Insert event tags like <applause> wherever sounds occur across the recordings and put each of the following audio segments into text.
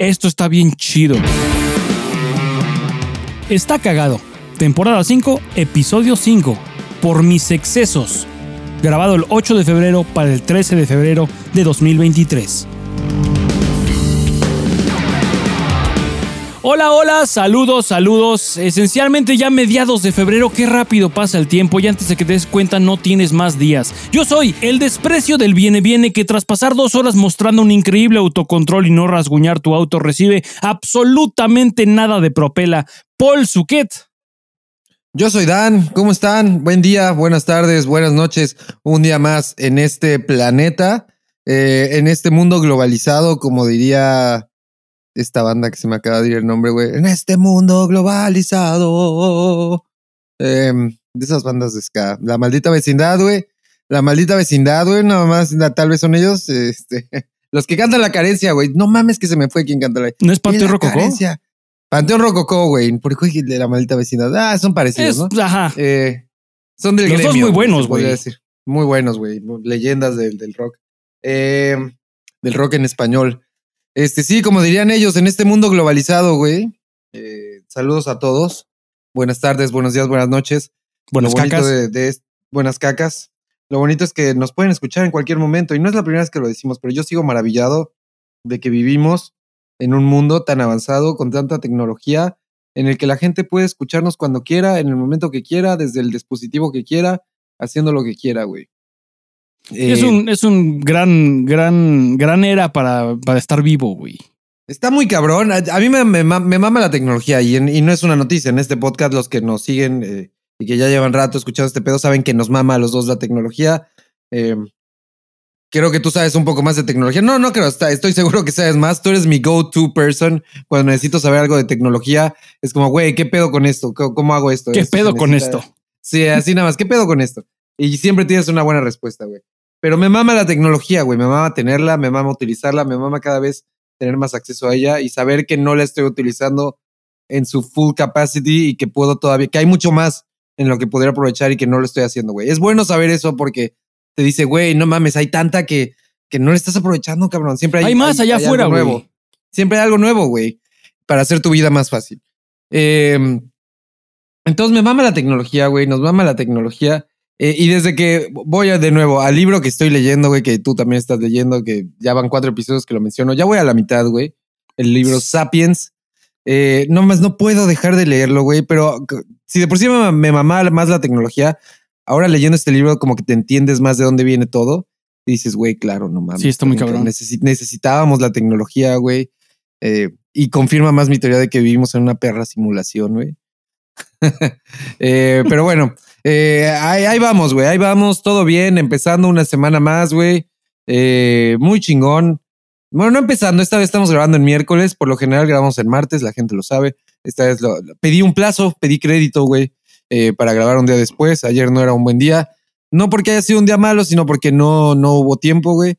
Esto está bien chido. Está cagado. Temporada 5, episodio 5. Por mis excesos. Grabado el 8 de febrero para el 13 de febrero de 2023. Hola, hola, saludos, saludos. Esencialmente ya mediados de febrero, qué rápido pasa el tiempo y antes de que te des cuenta no tienes más días. Yo soy el desprecio del viene viene que tras pasar dos horas mostrando un increíble autocontrol y no rasguñar tu auto recibe absolutamente nada de propela. Paul Suquet. Yo soy Dan, ¿cómo están? Buen día, buenas tardes, buenas noches. Un día más en este planeta, eh, en este mundo globalizado, como diría esta banda que se me acaba de ir el nombre, güey. En este mundo globalizado. Em, de esas bandas de ska. La maldita vecindad, güey. La maldita vecindad, güey. Nada más, tal vez son ellos. <laughs> Este, los que cantan la carencia, güey. No mames que se me fue quien canta la ¿No es Panteón Rococó? Panteón Rococó, güey. Por de la maldita vecindad. Ah, son parecidos, ¿no? Ajá. Eh, son del Los dos muy buenos, güey. Muy buenos, güey. Leyendas del, del rock. Eh, del rock en español. Este, sí, como dirían ellos, en este mundo globalizado, güey. Eh, saludos a todos. Buenas tardes, buenos días, buenas noches. Buenas cacas. De, buenas cacas. Lo bonito es que nos pueden escuchar en cualquier momento. Y no es la primera vez que lo decimos, pero yo sigo maravillado de que vivimos en un mundo tan avanzado, con tanta tecnología, en el que la gente puede escucharnos cuando quiera, en el momento que quiera, desde el dispositivo que quiera, haciendo lo que quiera, güey es, un, es un gran, gran, gran era para, para estar vivo, güey. Está muy cabrón. A, mí me, me, mama la tecnología y, y, no es una noticia. En este podcast, los que nos siguen eh, y que ya llevan rato escuchando este pedo saben que nos mama a los dos la tecnología. Eh, creo que tú sabes un poco más de tecnología. No, no creo, estoy seguro que sabes más. Tú eres mi go-to person cuando necesito saber algo de tecnología. Es como, güey, ¿qué pedo con esto? ¿Cómo, hago esto? ¿Qué pedo con esto? Sí, así nada más. ¿Qué pedo con esto? Y siempre tienes una buena respuesta, güey. Pero me mama la tecnología, güey. Me mama tenerla, me mama utilizarla, me mama cada vez tener más acceso a ella y saber que no la estoy utilizando en su full capacity y que puedo todavía, que hay mucho más en lo que podría aprovechar y que no lo estoy haciendo, güey. Es bueno saber eso porque te dice, güey, no mames, hay tanta que, que no le estás aprovechando, cabrón. Siempre hay, hay más allá afuera, nuevo. Siempre hay algo nuevo, güey, para hacer tu vida más fácil. Em, entonces me mama la tecnología, güey, nos mama la tecnología. Eh, y desde que voy de nuevo al libro que estoy leyendo, güey, que tú también estás leyendo, que ya van cuatro episodios que lo menciono, ya voy a la mitad, güey. El libro Sapiens. Eh, no más, no puedo dejar de leerlo, güey, pero si de por sí me, me mamaba más la tecnología, ahora leyendo este libro como que te entiendes más de dónde viene todo. Y dices, güey, claro, no mames. Sí, está muy cabrón. necesitábamos la tecnología, güey. Eh, y confirma más mi teoría de que vivimos en una perra simulación, güey. <laughs> pero bueno, eh, ahí, vamos, güey, ahí vamos, todo bien, empezando una semana más, güey. Eh, muy chingón. Bueno, no empezando, esta vez estamos grabando en miércoles, por lo general grabamos en martes, la gente lo sabe. Esta vez lo, pedí un plazo, pedí crédito, güey, eh, para grabar un día después. Ayer no era un buen día. No porque haya sido un día malo, sino porque no, no hubo tiempo, güey.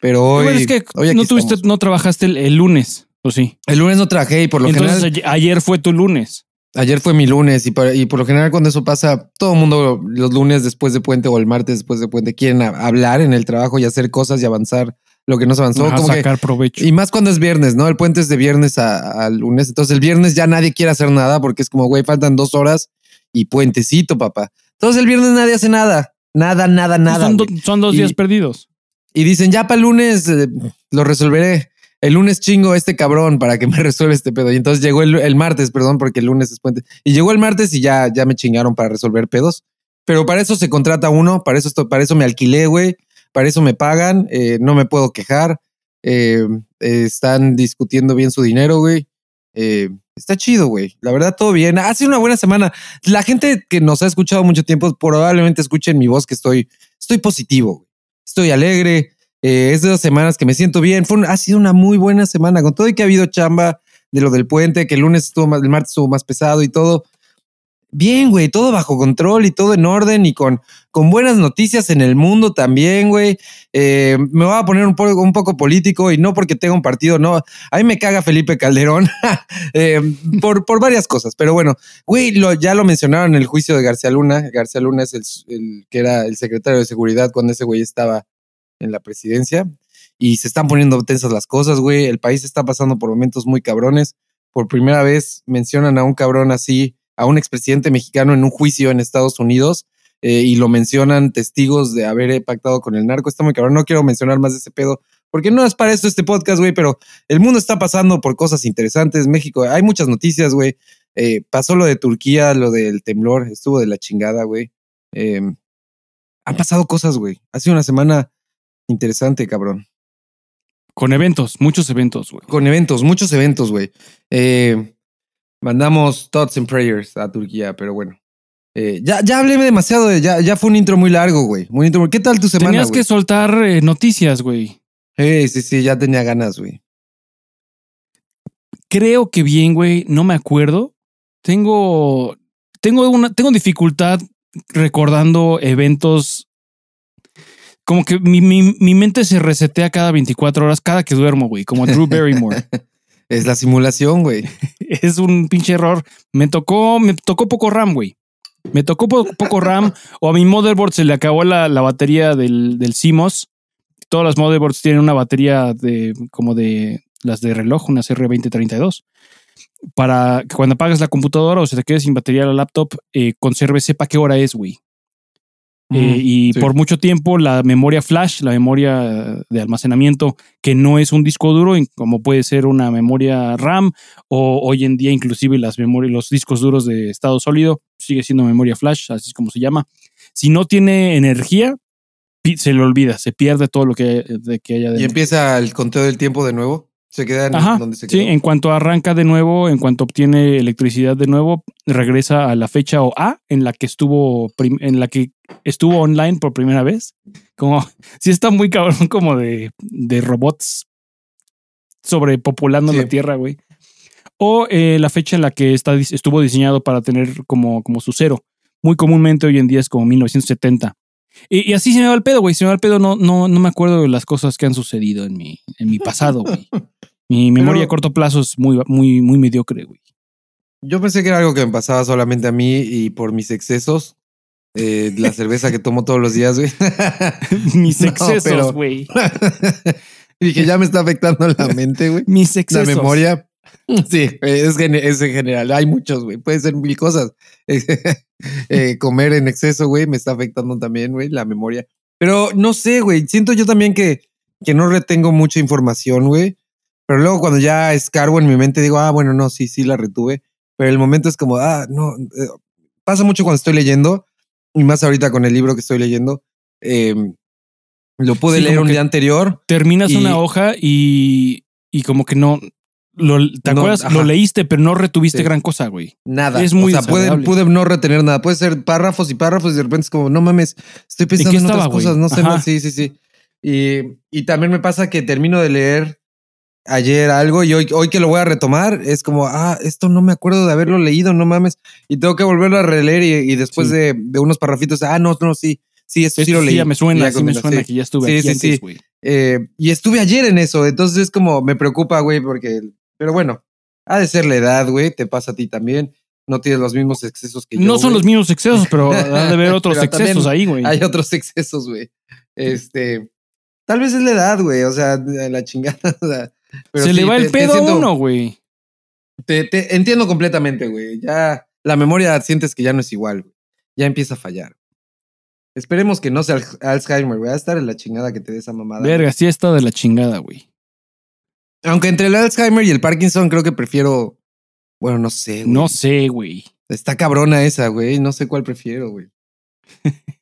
Pero hoy. es que no tuviste, no trabajaste el, lunes, ¿o sí? El lunes no trabajé y por lo Entonces, ayer fue tu lunes. Ayer fue mi lunes y, por lo general cuando eso pasa, todo el mundo los lunes después de puente o el martes después de puente quieren hablar en el trabajo y hacer cosas y avanzar lo que no se avanzó. como sacar provecho. Y más cuando es viernes, ¿no? El puente es de viernes a, lunes. Entonces el viernes ya nadie quiere hacer nada porque es como, güey, faltan dos horas y puentecito, papá. Entonces el viernes nadie hace nada. Nada, nada, nada. Son, dos días perdidos. Y dicen, ya para el lunes eh, lo resolveré el lunes chingo a este cabrón para que me <laughs> resuelva este pedo. Y entonces llegó el, martes, perdón, porque el lunes es puente. Y llegó el martes y ya, ya me chingaron para resolver pedos. Pero para eso se contrata uno, para eso, para eso me alquilé, güey. Para eso me pagan, eh, no me puedo quejar. Eh, están discutiendo bien su dinero, güey. Eh, está chido, güey. La verdad, todo bien. Ha sido una buena semana. La gente que nos ha escuchado mucho tiempo probablemente escuchen mi voz que estoy, estoy positivo. Estoy alegre. Eh, es de dos semanas que me siento bien. Ha sido una muy buena semana, con todo y que ha habido chamba de lo del puente, que el lunes estuvo más, el martes estuvo más pesado y todo. Bien, güey, todo bajo control y todo en orden y con, con buenas noticias en el mundo también, güey. Eh, me voy a poner un poco, un poco político y no porque tenga un partido, no. A mí me caga Felipe Calderón <laughs> eh, por, por varias cosas, pero bueno, güey, lo, ya lo mencionaron en el juicio de García Luna. García Luna es el que era el secretario de seguridad cuando ese güey estaba en la presidencia. y se están poniendo tensas las cosas, güey. El país está pasando por momentos muy cabrones. Por primera vez mencionan a un cabrón así, a un expresidente mexicano en un juicio en Estados Unidos eh, y lo mencionan testigos de haber pactado con el narco. Está muy cabrón. No quiero mencionar más de ese pedo porque no es para esto este podcast, güey, pero el mundo está pasando por cosas interesantes. México, hay muchas noticias, güey. Eh, pasó lo de Turquía, lo del temblor, estuvo de la chingada, güey. Eh, han pasado cosas, güey. Ha sido una semana interesante, cabrón. Con eventos, muchos eventos, güey. Con eventos, muchos eventos, güey. Eh, mandamos thoughts and prayers a Turquía, pero bueno. Eh, ya, ya hablé demasiado, de, ya, ya fue un intro muy largo, güey. Muy intro. ¿Qué tal tu semana? Tenías que soltar eh, noticias, güey. Sí, sí, sí, ya tenía ganas, güey. Creo que bien, güey. No me acuerdo. Tengo. Tengo una. Tengo dificultad recordando eventos. Como que mi, mi, mi mente se resetea cada 24 horas, cada que duermo, güey. Como Drew Barrymore. <laughs> es la simulación, güey. <laughs> es un pinche error. Me tocó, me tocó poco RAM, güey. Me tocó po poco RAM o a mi motherboard se le acabó la, la batería del, del CMOS. Todas las motherboards tienen una batería de como de las de reloj, unas R2032. Para que cuando apagas la computadora o se te quede sin batería la laptop, eh, conserve, sepa qué hora es, güey. Mm, eh, y sí. por mucho tiempo la memoria flash, la memoria de almacenamiento, que no es un disco duro, como puede ser una memoria RAM o hoy en día inclusive las memorias, los discos duros de estado sólido, sigue siendo memoria flash, así es como se llama. Si no tiene energía, se le olvida, se pierde todo lo que, de que haya dentro. Y empieza el conteo del tiempo de nuevo. Se queda en Ajá, donde se quedó. Sí, en cuanto arranca de nuevo, en cuanto obtiene electricidad de nuevo, regresa a la fecha o A en la que estuvo en la que estuvo online por primera vez. Como <laughs> sí está muy cabrón como de, de robots sobrepopulando sí. la Tierra, güey. O eh, la fecha en la que está, estuvo diseñado para tener como, como su cero. Muy comúnmente hoy en día es como 1970. Y, y, así se me va el pedo, güey. Se me va el pedo, no, no, no me acuerdo de las cosas que han sucedido en mi, en mi pasado, güey. <laughs> Mi memoria Pero, a corto plazo es muy, muy, muy mediocre, güey. Yo pensé que era algo que me pasaba solamente a mí y por mis excesos. Eh, la <laughs> cerveza que tomo todos los días, güey. <laughs> mis <laughs> excesos, güey. Y dije, ya me está afectando la mente, güey. Mis excesos. La memoria. Sí, es, es en general. Hay muchos, güey. Puede ser mil cosas. eh, comer en exceso, güey, me está afectando también, güey, la memoria. Pero no sé, güey. Siento yo también que, que no retengo mucha información, güey. Pero luego cuando ya escarbo en mi mente digo, ah, bueno, no, sí, sí la retuve. Pero el momento es como, ah, no. Eh, pasa mucho cuando estoy leyendo, y más ahorita con el libro que estoy leyendo. Eh, lo pude sí, leer un día anterior. Terminas y, una hoja y, y como que no, lo, ¿Te no, acuerdas? Ajá. Lo leíste, pero no retuviste sí. gran cosa, güey. Nada. Es muy o sea, pude, pude, no retener nada. Puede ser párrafos y párrafos y de repente es como, no mames, estoy pensando en, en estaba, otras cosas, no sé más. Sí, sí, sí. Y, y también me pasa que termino de leer ayer algo y hoy, hoy que lo voy a retomar es como, ah, esto no me acuerdo de haberlo leído, no mames. Y tengo que volverlo a releer y, y después sí. de, de, unos parrafitos, ah, no, no, sí. Sí, esto sí lo leí. Sí, me suena, sí me suena que ya estuve sí, aquí antes, güey. Eh, y estuve ayer en eso, entonces es como, me preocupa, güey, porque pero bueno, ha de ser la edad, güey. Te pasa a ti también. No tienes los mismos excesos que yo. No son wey. los mismos excesos, pero ha de haber <laughs> otros excesos ahí, güey. Hay otros excesos, güey. Este. Tal vez es la edad, güey. O sea, la chingada. <laughs> O sea, pero Se sí, le va te, el pedo siento, a uno, güey. Te, te, entiendo completamente, güey. Ya la memoria sientes que ya no es igual, güey. Ya empieza a fallar. Esperemos que no sea Alzheimer, güey. Va a estar en la chingada que te dé esa mamada. Verga, sí está de la chingada, güey. Aunque entre el Alzheimer y el Parkinson creo que prefiero. Bueno, no sé. Güey. No sé, güey. Está cabrona esa, güey. No sé cuál prefiero, güey. <laughs>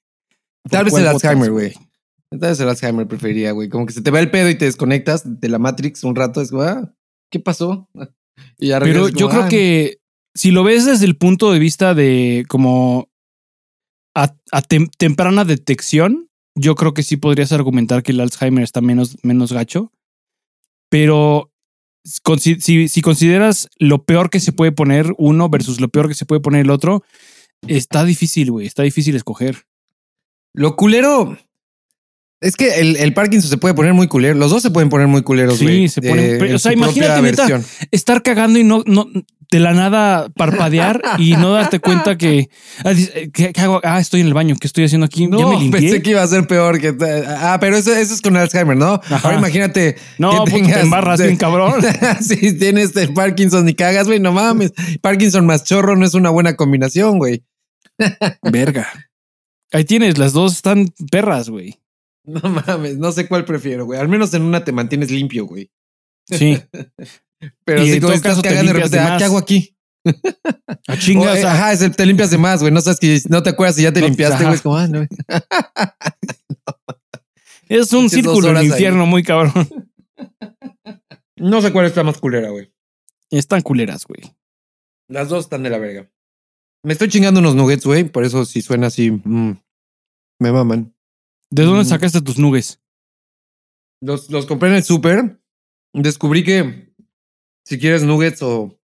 Tal vez el Alzheimer, güey. Vez el Alzheimer preferiría, güey. Como que se te va el pedo y te desconectas de la Matrix un rato. Es como, ah, ¿qué pasó? <laughs> Y ya Pero como, yo creo ah, que si lo ves desde el punto de vista de como a, a tem temprana detección, yo creo que sí podrías argumentar que el Alzheimer está menos, menos gacho pero si, si, consideras lo peor que se puede poner uno versus lo peor que se puede poner el otro, está difícil, güey. Está difícil escoger. Lo culero. Es que el, el, Parkinson se puede poner muy culero. Los dos se pueden poner muy culeros. Sí, se ponen. Eh, o sea, imagínate neta, estar cagando y no, no. de la nada parpadear y no darte cuenta que, ah, eh, ¿qué, qué hago? Ah, estoy en el baño. ¿Qué estoy haciendo aquí? ya me limpié. pensé que iba a ser peor que. Ah, pero eso, eso es con Alzheimer, ¿no? Ajá. Ahora imagínate. No, que puto, te embarras bien, cabrón. <laughs> si tienes el Parkinson y cagas, güey, no mames. Parkinson más chorro no es una buena combinación, güey. <laughs> Verga. Ahí tienes, las dos están perras, güey. <laughs> No mames, no sé cuál prefiero, güey. Al menos en una te mantienes limpio, güey. Sí. <laughs> Pero Y si en tú todo estás caso te de repente, de ah. ¿qué hago aquí? A chingas. O, eh, ajá, es el- te limpias de más, güey. No sabes que no te acuerdas si ya te No, limpiaste, güey. Es como, ah, no. <laughs> es un círculo del ahí. infierno muy cabrón. No sé cuál está más culera, güey. Están culeras, güey. Las dos están de la verga. Me estoy chingando unos nuggets, güey. Por eso si suena así, mm, me maman. ¿De dónde Mm. sacaste tus nubes? Los, los compré en el súper. Descubrí que si quieres nuggets o...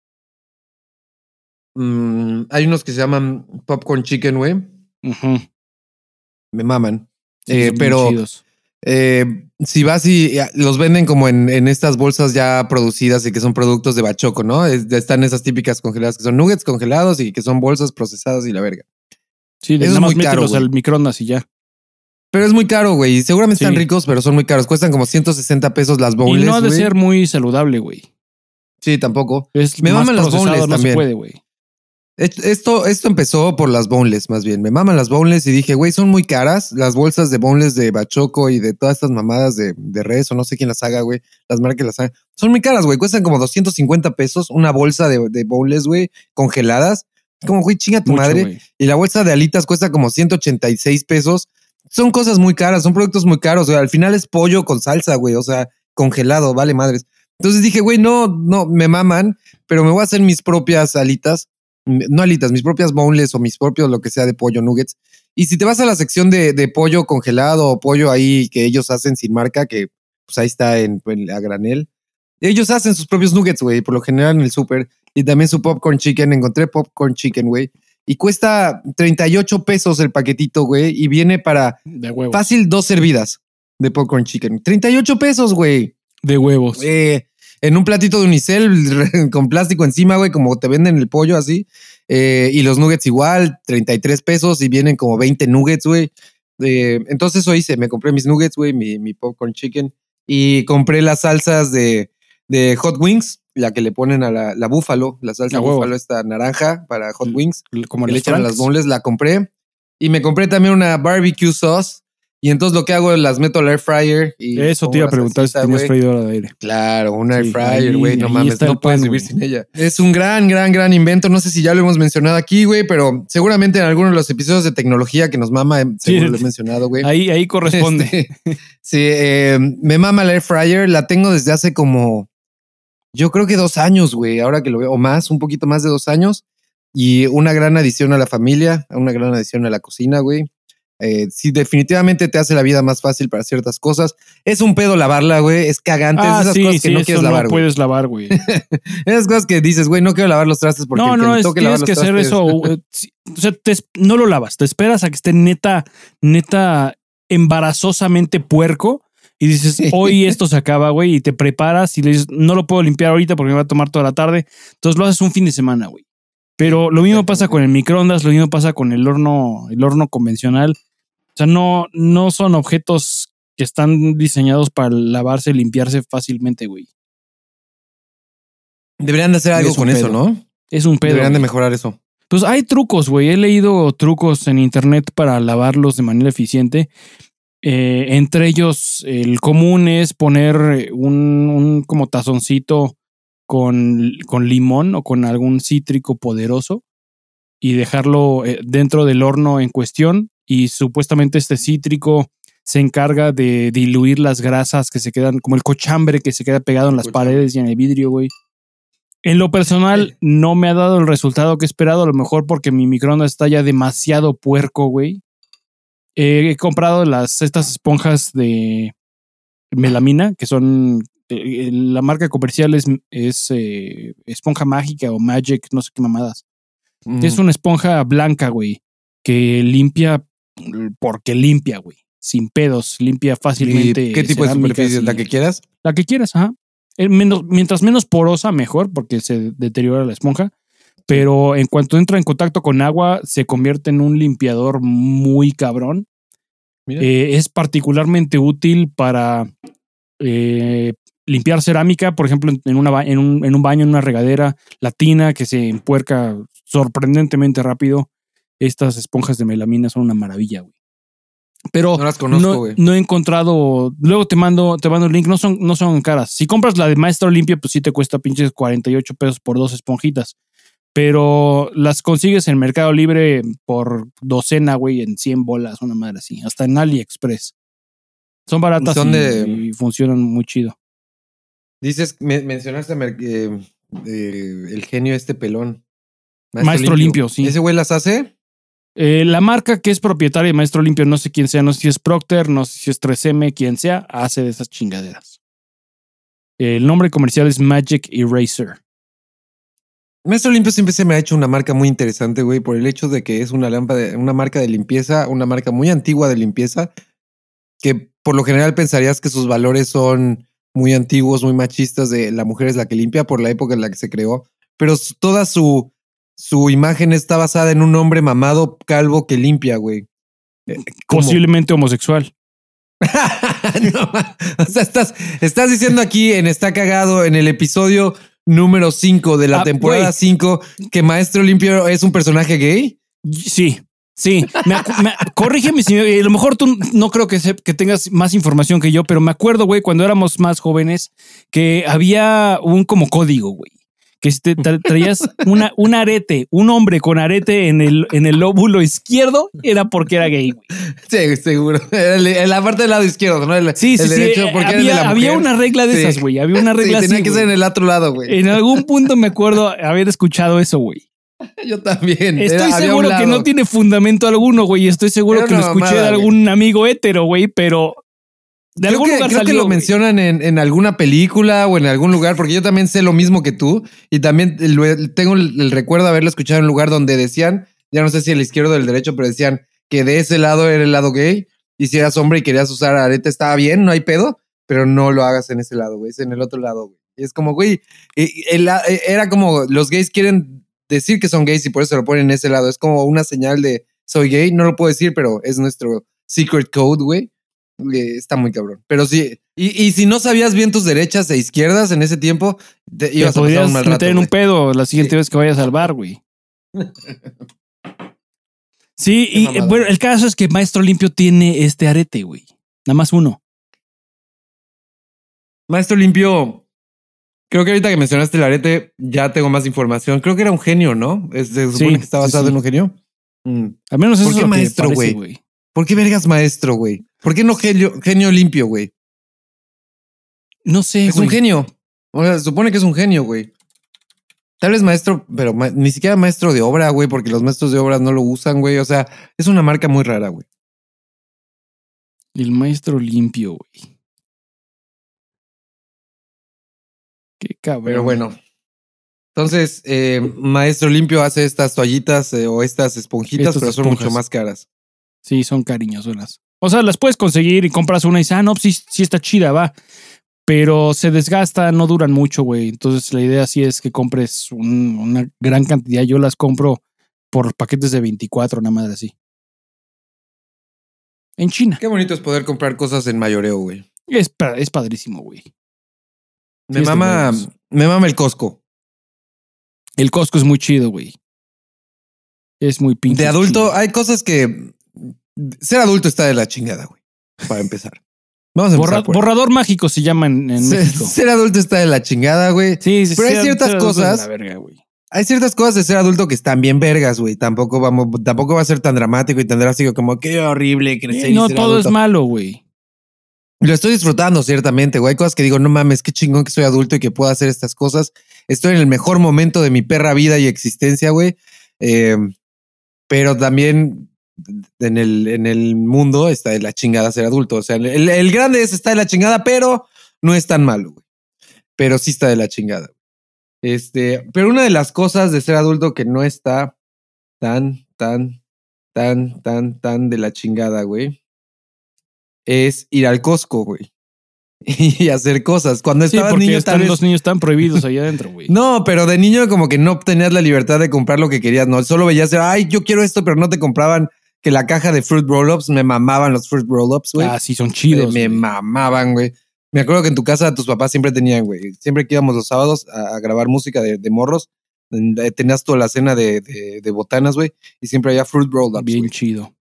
mm, hay unos que se llaman popcorn chicken, güey. Me maman. Sí, Eh, pero eh, si vas y los venden como en, en estas bolsas ya producidas y que son productos de bachoco, ¿no? Es- están esas típicas congeladas que son nuggets congelados y que son bolsas procesadas y la verga. Sí, de eso nada es muy caro, mételos al microondas y ya. Pero es muy caro, güey. Y seguramente están ricos, pero son muy caros. Cuestan como 160 pesos las Y bowls. no ha de ser muy saludable, güey. Sí, tampoco. Es Me maman las boneless no también. se puede, güey. Esto, esto empezó por las boneless, más bien. Me maman las boneless y dije, güey, son muy caras. Las bolsas de boneless de Bachoco y de todas estas mamadas de, de res o no sé quién las haga, güey. Las marcas que las hagan. Son muy caras, güey. Cuestan como 250 pesos una bolsa de, de boneless, güey, congeladas. Como, güey, chinga tu Mucho, madre. Y la bolsa de alitas cuesta como 186 pesos. Son cosas muy caras, son productos muy caros. Al final es pollo con salsa, güey. O sea, congelado, vale madres. Entonces dije, güey, no, no, me maman, pero me voy a hacer mis propias alitas. No alitas, mis propias boneless o mis propios lo que sea de pollo nuggets. Y si te vas a la sección de, pollo congelado o pollo ahí que ellos hacen sin marca, que pues ahí está en, en granel. Ellos hacen sus propios nuggets, güey, por lo general en el súper. Y también su popcorn chicken. Encontré popcorn chicken, güey. Y cuesta 38 pesos el paquetito, güey. Y viene para De huevos. fácil dos servidas de popcorn chicken. 38 pesos, güey. De huevos. Eh, en un platito de unicel <laughs> con plástico encima, güey, como te venden el pollo así. Eh, y los nuggets igual, 33 pesos y vienen como 20 nuggets, güey. Eh, entonces eso hice, me compré mis nuggets, güey, mi, mi popcorn chicken y compré las salsas de, de hot wings, la que le ponen a la, la búfalo, la salsa huevo. búfalo esta naranja para hot Mm, wings Como le echan a las boneless, la compré. Y me compré también una barbecue sauce. Y entonces lo que hago es las meto al air fryer. Y Eso te iba a preguntar si salsita, tenías güey. freidora de aire. Claro, un air Sí, fryer, güey. No mames, no el puedes pan, vivir sin ella. Es un gran, gran, gran invento. No sé si ya lo hemos mencionado aquí, güey, pero seguramente en algunos de los episodios de tecnología que nos mama, eh, seguro Sí. lo he mencionado, güey. Ahí, ahí <laughs> corresponde. Este, sí, eh, me mama la air fryer. La tengo desde hace como, yo creo que dos años, güey. Ahora que lo veo, o más, un poquito más de dos años. Y una gran adición a la familia, una gran adición a la cocina, güey. Eh, sí, definitivamente te hace la vida más fácil para ciertas cosas. Es un pedo lavarla, güey. Es cagante. es Ah, esas sí, cosas que sí, no quieres no lavar, güey. puedes lavar, güey. <laughs> Esas cosas que dices, güey, no quiero lavar los trastes porque No, que no, le es, toque lavar tienes que hacer trastes- eso. eh, O sea, te es- no lo lavas, te esperas a que esté neta, neta, embarazosamente puerco. Y dices, Sí. hoy <laughs> esto se acaba, güey, y te preparas y le dices, no lo puedo limpiar ahorita porque me va a tomar toda la tarde. Entonces lo haces un fin de semana, güey. Pero lo mismo pasa con el microondas, lo mismo pasa con el horno, el horno convencional. O sea, no, no son objetos que están diseñados para lavarse y limpiarse fácilmente, güey. Deberían de hacer algo Es con eso. ¿no? Es un pedo. Deberían de mejorar eso. Pues hay trucos, güey. He leído trucos en internet para lavarlos de manera eficiente. Eh, entre ellos, el común es poner un, un como tazoncito con, con limón o con algún cítrico poderoso y dejarlo eh, dentro del horno en cuestión. Y supuestamente este cítrico se encarga de diluir las grasas que se quedan, como el cochambre que se queda pegado en las paredes y en el vidrio, güey. En lo personal, no me ha dado el resultado que he esperado, a lo mejor porque mi microondas está ya demasiado puerco, güey. Eh, he comprado las, estas esponjas de melamina, que son. eh, la marca comercial es, es eh, esponja mágica o magic, no sé qué mamadas. Mm. Es una esponja blanca, güey, que limpia porque limpia, güey. Sin pedos, limpia ¿Y fácilmente. ¿Qué tipo de superficie la que quieras? La que quieras, ajá. Eh, menos- mientras menos porosa, mejor, porque se deteriora la esponja. Pero en cuanto entra en contacto con agua, se convierte en un limpiador muy cabrón. Eh, es particularmente útil para eh, limpiar cerámica, por ejemplo, en, una un, en un baño, en una regadera, la tina que se empuerca sorprendentemente rápido. Estas esponjas de melamina son una maravilla, güey. Pero no las conozco, no, güey. no he encontrado. Luego te mando, te mando el link. No son, no son caras. Si compras la de Maestro Limpio, pues sí te cuesta pinches 48 pesos por dos esponjitas. Pero las consigues en Mercado Libre por docena, güey, en 100 bolas, una madre así. Hasta en AliExpress. Son baratas Son y, de- y funcionan muy chido. Dices, me- mencionaste eh, eh, el genio este pelón. Maestro Limpio, sí. ¿Ese güey las hace? Eh, la marca que es propietaria de Maestro Limpio, no sé quién sea, no sé si es Procter, no sé si es 3M, quien sea, hace de esas chingaderas. El nombre comercial es Magic Eraser. Maestro Limpio siempre se me ha hecho una marca muy interesante, güey, por el hecho de que es una lámpara, una marca de limpieza, una marca muy antigua de limpieza, que por lo general pensarías que sus valores son muy antiguos, muy machistas, de la mujer es la que limpia por la época en la que se creó, pero toda su, su imagen está basada en un hombre mamado, calvo que limpia, güey. Eh, ¿cómo? Posiblemente homosexual. <laughs> No, o sea, estás, estás diciendo aquí en Está Cagado, en el episodio número 5 de la Ah, temporada güey. 5, que Maestro Limpio es un personaje gay. Sí, sí. Me me- corrígeme si me- a lo mejor tú no creo que, que tengas más información que yo, pero me acuerdo, güey, cuando éramos más jóvenes, que había un como código, güey. Que si te tra- traías una, un arete, un hombre con arete en el, en el lóbulo izquierdo, era porque era gay, güey. Sí, seguro. Era en la parte del lado izquierdo, ¿no? El, Sí, sí, el sí. derecho, porque era el de había, la había mujer. una regla de Sí. esas, güey. Había una Sí, regla tenía así, que ser en el otro lado, güey. En algún punto me acuerdo haber escuchado eso, güey. <laughs> Yo también. Estoy Era- había seguro que no tiene fundamento alguno, güey. Estoy seguro Era que lo escuché de algún amigo hétero, güey, pero de Creo algún que, lugar creo que lo mencionan en, en alguna película o en algún lugar, porque yo también sé lo mismo que tú y también tengo el, el recuerdo de haberlo escuchado en un lugar donde decían, ya no sé si el izquierdo o el derecho, pero decían que de ese lado era el lado gay y si eras hombre y querías usar arete estaba bien, no hay pedo, pero no lo hagas en ese lado, güey, es en el otro lado, güey. Y es como, güey, eh, era como los gays quieren decir que son gays y por eso lo ponen en ese lado, es como una señal de soy gay, no lo puedo decir, pero es nuestro secret code, güey. Eh, Está muy cabrón. Pero sí, y, y si no sabías bien tus derechas e izquierdas en ese tiempo, te Te ibas a pasar un mal meter en un pedo la siguiente vez que vayas al bar, güey. <laughs> Sí, Qué y mamada. bueno, el caso es que Maestro Limpio tiene este arete, güey. Nada más uno. Maestro Limpio, creo que ahorita que mencionaste el arete, ya tengo más información. Creo que era un genio, ¿no? Es- se supone Sí, que está sí, basado sí. en un genio. Mm. Al menos eso ¿Por es lo maestro, güey? ¿Por qué vergas maestro, güey? ¿Por qué no genio, genio limpio, güey? No sé, Es güey. un genio. O sea, se supone que es un genio, güey. Tal vez maestro, pero ma- ni siquiera maestro de obra, güey, porque los maestros de obra no lo usan, güey. O sea, es una marca muy rara, güey. El Maestro Limpio, güey. Qué cabrón. Pero bueno. Entonces, eh, Maestro Limpio hace estas toallitas eh, o estas esponjitas, Estas pero son esponjas. mucho más caras. Sí, son cariñosonas. O sea, las puedes conseguir y compras una y dices, ah, no, sí, sí está chida, va. Pero se desgasta, no duran mucho, güey. Entonces la idea sí es que compres un- una gran cantidad. Yo las compro por paquetes de 24, nada más así. En China. Qué bonito es poder comprar cosas en mayoreo, güey. Es, es padrísimo, güey. Me Sí, mama, me mama el Costco. El Costco es muy chido, güey. Es muy pinche. De adulto, chido. hay cosas que ser adulto está de la chingada, güey. Para empezar. Vamos a empezar. borrador mágico se llama en, en ser, México. ser adulto está de la chingada, güey. Sí, sí, Pero hay ciertas cosas- la verga, güey. Hay ciertas cosas de ser adulto que están bien vergas, güey. Tampoco vamos, tampoco va a ser tan dramático y tan drástico como qué horrible crecer. No ser todo adulto". es malo, güey. Lo estoy disfrutando, ciertamente, güey. Hay cosas que digo, no mames, qué chingón que soy adulto y que puedo hacer estas cosas. Estoy en el mejor momento de mi perra vida y existencia, güey. Eh, pero también en el, en el mundo está de la chingada ser adulto. O sea, el, el grande es está de la chingada, pero no es tan malo, güey. Pero sí está de la chingada. Este, pero una de las cosas de ser adulto que no está tan, tan, tan, tan, tan de la chingada, güey, es ir al Costco, güey. <laughs> y hacer cosas. Cuando Sí, estabas niño, están- vez- los niños están prohibidos allá adentro, güey. No, pero de niño como que no tenías la libertad de comprar lo que querías, no. Solo veías, ay, yo quiero esto, pero no te compraban que la caja de fruit roll-ups, me mamaban los fruit roll-ups, güey. Ah, sí, son chidos. me mamaban, güey. Me acuerdo que en tu casa tus papás siempre tenían, güey. Siempre que íbamos los sábados a, a grabar música de, de morros, eh, tenías toda la cena de, de- de botanas, güey, y siempre había fruit roll-ups, Bien chido.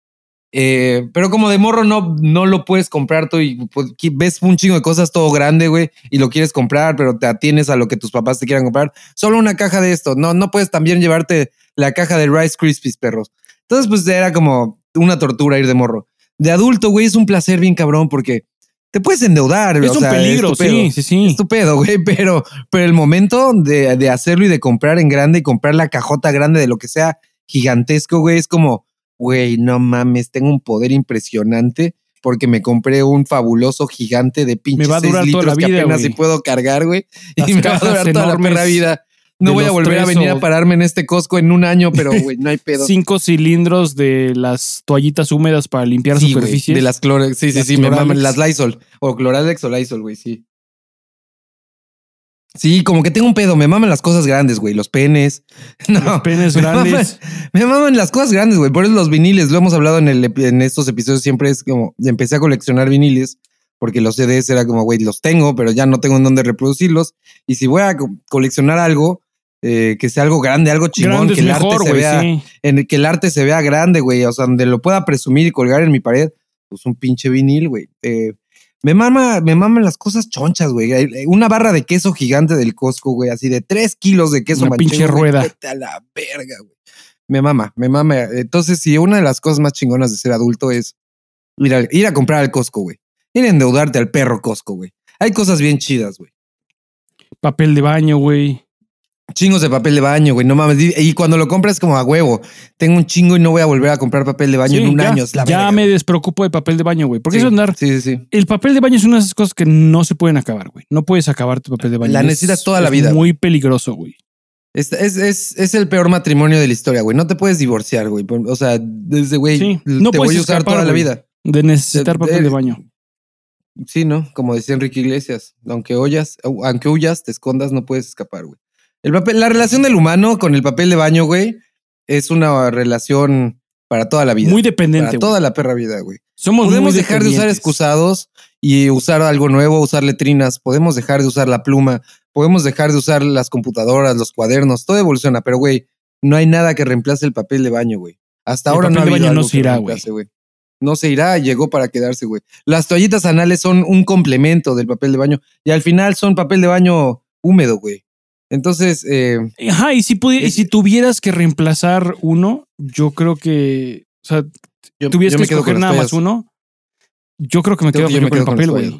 Eh, pero como de morro no, no lo puedes comprar tú y pues, ves un chingo de cosas todo grande, güey, y lo quieres comprar, pero te atienes a lo que tus papás te quieran comprar. Solo una caja de esto. No, no puedes también llevarte la caja de Rice Krispies, perros. Entonces, pues era como una tortura ir de morro. De adulto, güey, es un placer bien cabrón porque te puedes endeudar. Es o un sea, peligro, pedo. sí, sí, sí. Es tu pedo, güey, <laughs> pero, pero el momento de, de hacerlo y de comprar en grande y comprar la cajota grande de lo que sea gigantesco, güey, es como, güey, no mames, tengo un poder impresionante porque me compré un fabuloso gigante de pinches Me va a seis durar toda litros la que vida, apenas si puedo cargar, güey. Y me va a durar toda la perra vida. No voy a volver a venir o- a pararme en este Costco en un año, pero, <laughs> güey, no hay pedo. Cinco cilindros de las toallitas húmedas para limpiar Sí, superficies. de las clore, sí, sí, sí, me maman las Lysol o Cloralex o Lysol, güey, sí. Sí, como que tengo un pedo, me maman las cosas grandes, güey, los penes. <laughs> No, Los penes me maman- grandes. <laughs> Me maman las cosas grandes, güey. Por eso los viniles, lo hemos hablado en, el, epi- en estos episodios, siempre es como, empecé a coleccionar viniles, porque los CDs era como, güey, los tengo, pero ya no tengo en dónde reproducirlos. Y si voy a co- coleccionar algo, eh, que sea algo grande, algo chingón, que el arte se vea, sí. en el que el arte se vea grande, güey, o sea, donde lo pueda presumir y colgar en mi pared, pues un pinche vinil, güey. Eh, me mama, me maman las cosas chonchas, güey. Una barra de queso gigante del Costco, güey, así de tres kilos de queso Una manchego, pinche rueda. vete a la verga, güey. Me mama, me mama. Entonces, si una de las cosas más chingonas de ser adulto es ir a, ir a comprar al Costco, güey. Ir a endeudarte al perro Costco, güey. Hay cosas bien chidas, güey. Papel de baño, güey. Chingos de papel de baño, güey. No mames. Y cuando lo compras como a huevo. Tengo un chingo y no voy a volver a comprar papel de baño Sí, en un ya, año. Es la ya verga, me despreocupo de papel de baño, güey. Porque Sí, eso andar. Sí, sí, sí. El papel de baño es una de esas cosas que no se pueden acabar, güey. No puedes acabar tu papel de baño. La Es- necesitas toda la es vida, Muy peligroso, güey. Es, es, es, es el peor matrimonio de la historia, güey. No te puedes divorciar, güey. O sea, desde, güey, Sí, te no voy puedes a usar escapar, toda la vida. De necesitar papel de de- baño. Sí, ¿no? Como decía Enrique Iglesias. Aunque huyas, aunque huyas, te escondas, no puedes escapar, güey. El papel, la relación del humano con el papel de baño, güey, es una relación para toda la vida. Muy dependiente, para güey. toda la perra vida, güey. Somos Podemos muy dejar de usar excusados y usar algo nuevo, usar letrinas. Podemos dejar de usar la pluma. Podemos dejar de usar las computadoras, los cuadernos. Todo evoluciona, pero güey, no hay nada que reemplace el papel de baño, güey. Hasta El ahora no ha de baño no se que irá, reemplace, güey. No se irá, llegó para quedarse, güey. Las toallitas anales son un complemento del papel de baño y al final son papel de baño húmedo, güey. Entonces, eh, Ajá, y si, pudi- y Es- si tuvieras que reemplazar uno, yo creo que. O sea, yo, tuvieras yo que escoger nada más uno. Yo creo que me Creo quedo, que yo me con el quedo papel, güey.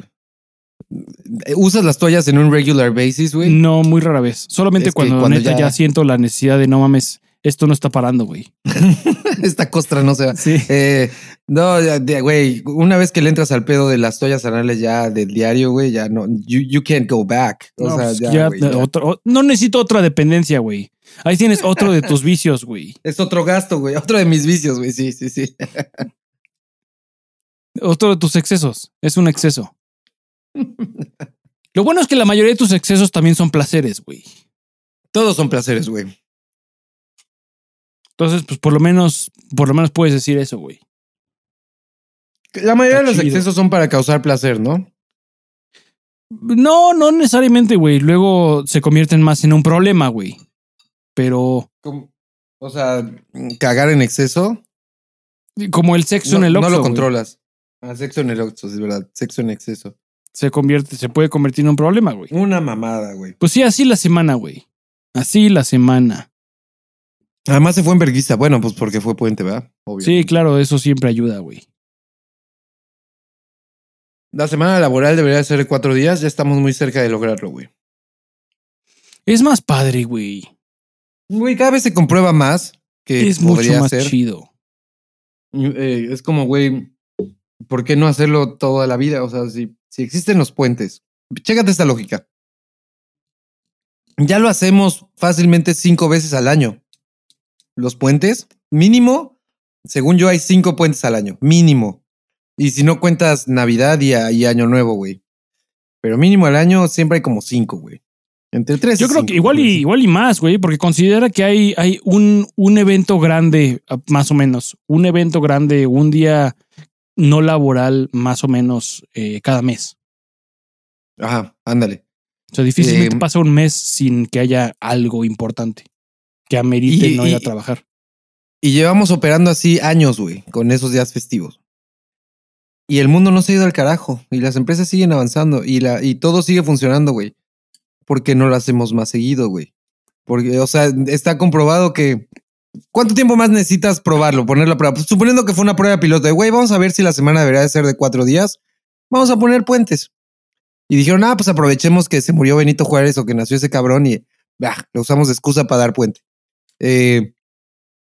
Eh, ¿Usas las toallas en un regular basis, güey? No, muy rara vez. Solamente cuando, cuando neta ya... ya- siento la necesidad de no mames, esto no está parando, güey. <laughs> Esta costra no se va. Sí. Eh, no, güey, una vez que le entras al pedo de las toallas anales ya del diario, güey, ya no, you, you can't go back. O No, sea, pues ya, ya, otro- no necesito otra dependencia, güey. Ahí tienes otro de tus vicios, güey. <laughs> Es otro gasto, güey, otro de mis vicios, güey, sí, sí, sí. <laughs> Otro de tus excesos. Es un exceso. Lo bueno es que la mayoría de tus excesos también son placeres, güey. Todos son placeres, güey. Entonces, pues por lo menos, por lo menos puedes decir eso, güey. La mayoría de los chido. excesos son para causar placer, ¿no? No, no necesariamente, güey. Luego se convierten más en un problema, güey. Pero o sea, cagar en exceso. como el sexo No, en el no Oxxo, lo controlas. Ah, sexo en el Oxxo, es verdad. Sexo en exceso. se convierte, se puede convertir en un problema, güey. Una mamada, güey. Pues sí, así la semana, güey. Así la semana. Además se fue en verguista. Bueno, pues porque fue puente, ¿verdad? Obvio. Sí, claro, eso siempre ayuda, güey. La semana laboral debería ser cuatro días. Ya estamos muy cerca de lograrlo, güey. Es más padre, güey. Güey, cada vez se comprueba más que Es mucho más ser. chido. Eh, es como, güey, ¿por qué no hacerlo toda la vida? O sea, si, si existen los puentes, chécate esta lógica. Ya lo hacemos fácilmente cinco veces al año. Los puentes, mínimo, según yo, hay cinco puentes al año, mínimo. Y si no cuentas Navidad y, Año Nuevo, güey. Pero mínimo al año siempre hay como cinco, güey. Entre tres. Yo y creo cinco, que igual y, igual y más, güey, porque considera que hay, hay un, un evento grande, ah, más o menos, un evento grande, un día no laboral, más o menos, eh, cada mes. Ajá, ándale. O sea, difícilmente Eh, pasa un mes sin que haya algo importante que amerite Y- no ir a trabajar. Y llevamos operando así años, güey, con esos días festivos. Y el mundo no se ha ido al carajo. Y las empresas siguen avanzando. Y, la, y todo sigue funcionando, güey. Porque no lo hacemos más seguido, güey. Porque, o sea, está comprobado que. ¿Cuánto tiempo más necesitas probarlo? Ponerlo a prueba. Pues, suponiendo que fue una prueba piloto de, güey, vamos a ver si la semana debería de ser de cuatro días. Vamos a poner puentes. Y dijeron, ah, pues aprovechemos que se murió Benito Juárez o que nació ese cabrón y bah, lo usamos de excusa para dar puente. Eh,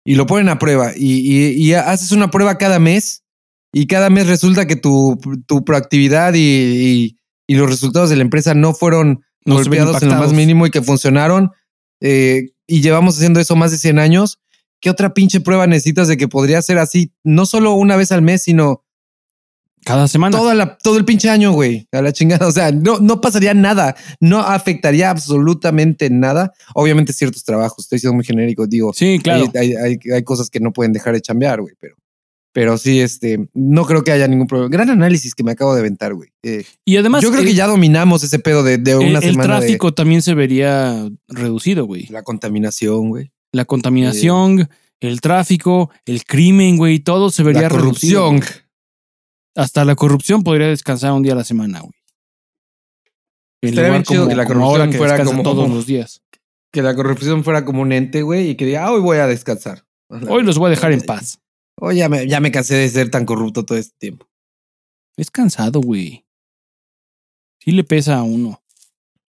y lo ponen a prueba y, y- y haces una prueba cada mes y cada mes resulta que tu, tu proactividad y, y- los resultados de la empresa no fueron golpeados en lo más mínimo y que funcionaron eh, y llevamos haciendo eso más de 100 años. ¿Qué otra pinche prueba necesitas de que podría ser así? No solo una vez al mes, sino Cada semana. toda la, todo el pinche año, güey. A la chingada. O sea, no, no pasaría nada. No afectaría absolutamente nada. Obviamente ciertos trabajos. Estoy siendo muy genérico. Digo, Sí, claro. hay, hay- hay- cosas que no pueden dejar de chambear, güey. Pero, pero sí, este, no creo que haya ningún problema. Gran análisis que me acabo de aventar, güey. Eh, y además, yo creo el, que ya dominamos ese pedo de, de el- una el semana tráfico también se vería reducido, güey. la contaminación, güey. La contaminación, el tráfico, el crimen, güey, todo se vería La reducido, corrupción. güey. Hasta la corrupción podría descansar un día a la semana, güey. En Estaría lugar bien chido como- que la como ahora corrupción que fuera como- todos los <laughs> días. Que la corrupción fuera como un ente, güey, y que diga, ah, hoy voy a descansar. <laughs> Hoy los voy a dejar en paz. Hoy ya me, ya me cansé de ser tan corrupto todo este tiempo. Es cansado, güey. Sí le pesa a uno,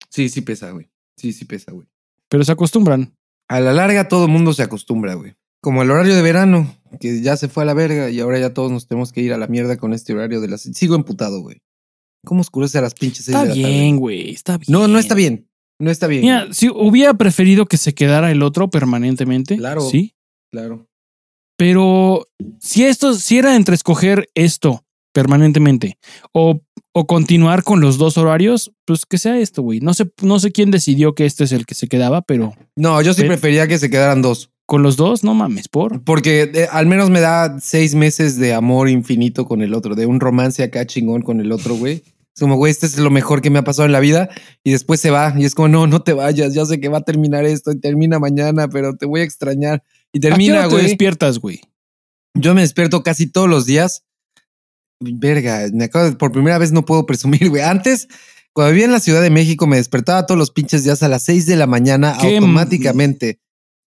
Sí, sí pesa, güey. Sí, sí pesa, güey. pero se acostumbran. A la larga todo el mundo se acostumbra, güey. Como el horario de verano, que ya se fue a la verga y ahora ya todos nos tenemos que ir a la mierda con este horario de las... Sigo emputado, güey. ¿Cómo oscurece a las pinches seis Está de la tarde? bien, güey, está bien. No, no está bien. No está bien. Mira, si hubiera preferido que se quedara el otro permanentemente, Claro. sí, Claro. Pero si esto, si era entre escoger esto permanentemente o, o continuar con los dos horarios, pues que sea esto, güey. No sé, no sé quién decidió que este es el que se quedaba, pero No, yo sí prefería que se quedaran dos. Con los dos, no mames, por. Porque eh, al menos me da seis meses de amor infinito con el otro, de un romance acá chingón con el otro, güey. Es como, güey, este es lo mejor que me ha pasado en la vida. Y después se va. Y es como, no, no te vayas. Ya sé que va a terminar esto y termina mañana, pero te voy a extrañar. Y ¿A qué termina, hora te güey. despiertas, güey? Yo me despierto casi todos los días. Verga, me acabo de, por primera vez no puedo presumir, güey. Antes, cuando vivía en la Ciudad de México, me despertaba todos los pinches días a las 6 de la mañana Qué automáticamente.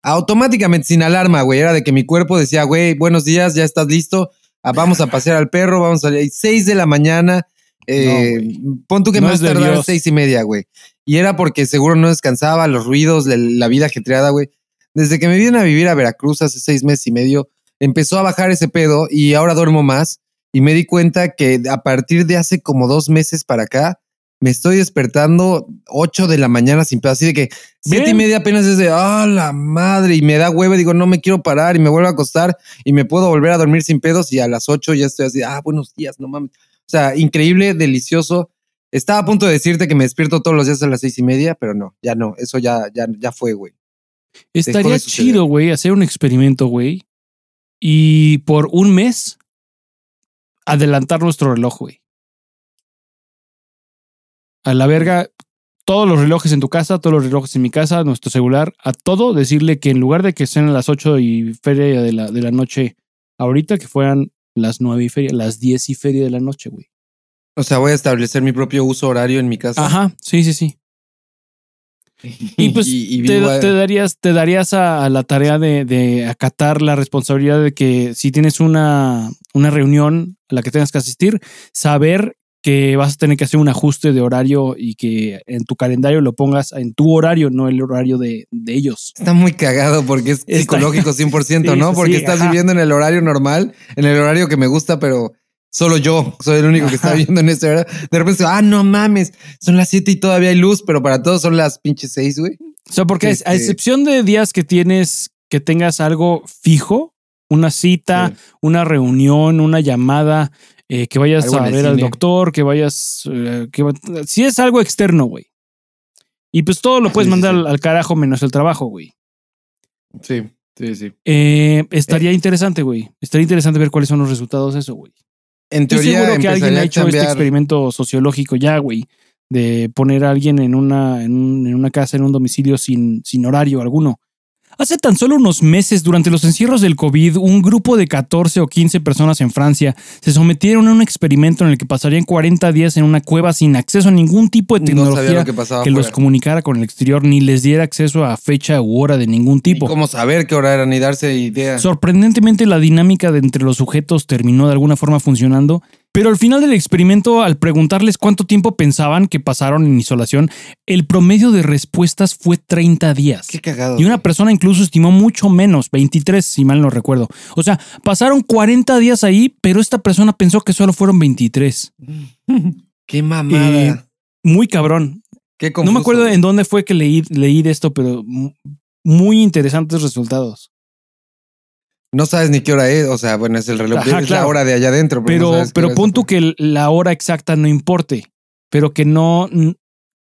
Automáticamente, sin alarma, güey. Era de que mi cuerpo decía, güey, buenos días, ya estás listo. Ah, vamos a pasear al perro, vamos a salir. 6 de la mañana. eh, pon tú que No más tardar seis y media, güey. Y era porque seguro no descansaba, los ruidos, la, la vida ajetreada, güey. Desde que me vine a vivir a Veracruz hace seis meses y medio, empezó a bajar ese pedo y ahora duermo más. Y me di cuenta que a partir de hace como dos meses para acá, me estoy despertando 8 de la mañana sin pedo. Así de que siete y media apenas es de, ah, la madre. Y me da hueva, digo, no me quiero parar y me vuelvo a acostar y me puedo volver a dormir sin pedos. Y a las 8 ya estoy así, ah, buenos días, no mames. O sea, increíble, delicioso. Estaba a punto de decirte que me despierto todos los días a las seis y media, pero no, ya no, eso ya, ya, ya fue, güey. Estaría de chido, güey, hacer un experimento, güey. Y por un mes adelantar nuestro reloj, güey. A la verga, todos los relojes en tu casa, todos los relojes en mi casa, nuestro celular, a todo decirle que en lugar de que sean las 8 y feria de la, de la noche ahorita, que fueran las 9 y feria, las 10 y feria de la noche, güey. O sea, voy a establecer mi propio uso horario en mi casa. Ajá, sí, sí, sí. <laughs> Y pues y te, vivo a- te darías, te darías a, a la tarea de, de acatar la responsabilidad de que si tienes una, una reunión a la que tengas que asistir, saber que vas a tener que hacer un ajuste de horario y que en tu calendario lo pongas en tu horario, no el horario de, de ellos. Está muy cagado porque es Está- psicológico 100%, <laughs> Sí, ¿no? Porque sí, estás ajá. viviendo en el horario normal, en el horario que me gusta, pero solo yo soy el único que está Ajá. viviendo en ese horario. De repente, ah, no mames, son las 7 y todavía hay luz, pero para todos son las pinches 6, güey. O sea, porque a Este- excepción de días que tienes, que tengas algo fijo, una cita, Sí. una reunión, una llamada, eh, que vayas a ver al doctor, que vayas. eh, que, si es algo externo, güey. Y pues todo lo <laughs> puedes Sí, mandar sí. Al, al carajo menos el trabajo, güey. Sí, sí, sí. Eh, estaría interesante, güey. Estaría interesante ver cuáles son los resultados de eso, güey. En Estoy teoría, seguro que alguien ha hecho este experimento sociológico ya, güey. De poner a alguien en una, en, un- en una casa, en un domicilio sin, sin horario alguno. Hace tan solo unos meses, durante los encierros del COVID, un grupo de 14 o 15 personas en Francia se sometieron a un experimento en el que pasarían 40 días en una cueva sin acceso a ningún tipo de No tecnología lo que que los comunicara con el exterior ni les diera acceso a fecha u hora de ningún Ni tipo. cómo saber qué hora era ni darse idea. Sorprendentemente la dinámica de entre los sujetos terminó de alguna forma funcionando, pero al final del experimento, al preguntarles cuánto tiempo pensaban que pasaron en isolación, el promedio de respuestas fue 30 días. Qué cagado. Y una persona incluso estimó mucho menos, 23 si mal no recuerdo. O sea, pasaron 40 días ahí, pero esta persona pensó que solo fueron 23. <laughs> Qué mamada. Eh, Muy cabrón. Qué no me acuerdo en dónde fue que leí, leí de esto, pero mu- muy interesantes resultados. No sabes ni qué hora es. O sea, bueno, es el reloj. Ajá, es claro. la hora de allá adentro. no Pero, pero hora pon tú que la hora exacta no importe, pero que no.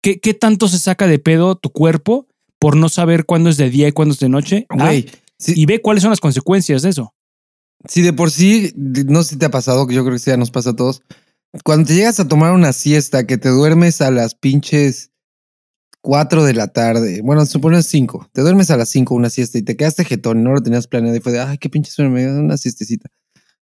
¿Qué, qué tanto se saca de pedo tu cuerpo por no saber cuándo es de día y cuándo es de noche? Ah, Güey, y ve cuáles son las consecuencias de eso. si de por sí, no sé si te ha pasado, que yo creo que sí, ya nos pasa a todos. Cuando te llegas a tomar una siesta, que te duermes a las pinches 4 de la tarde, bueno, supones 5, te duermes a las 5 una siesta y te quedaste jetón, no lo tenías planeado y fue de, ay, qué pinche sueño, me da una siestecita.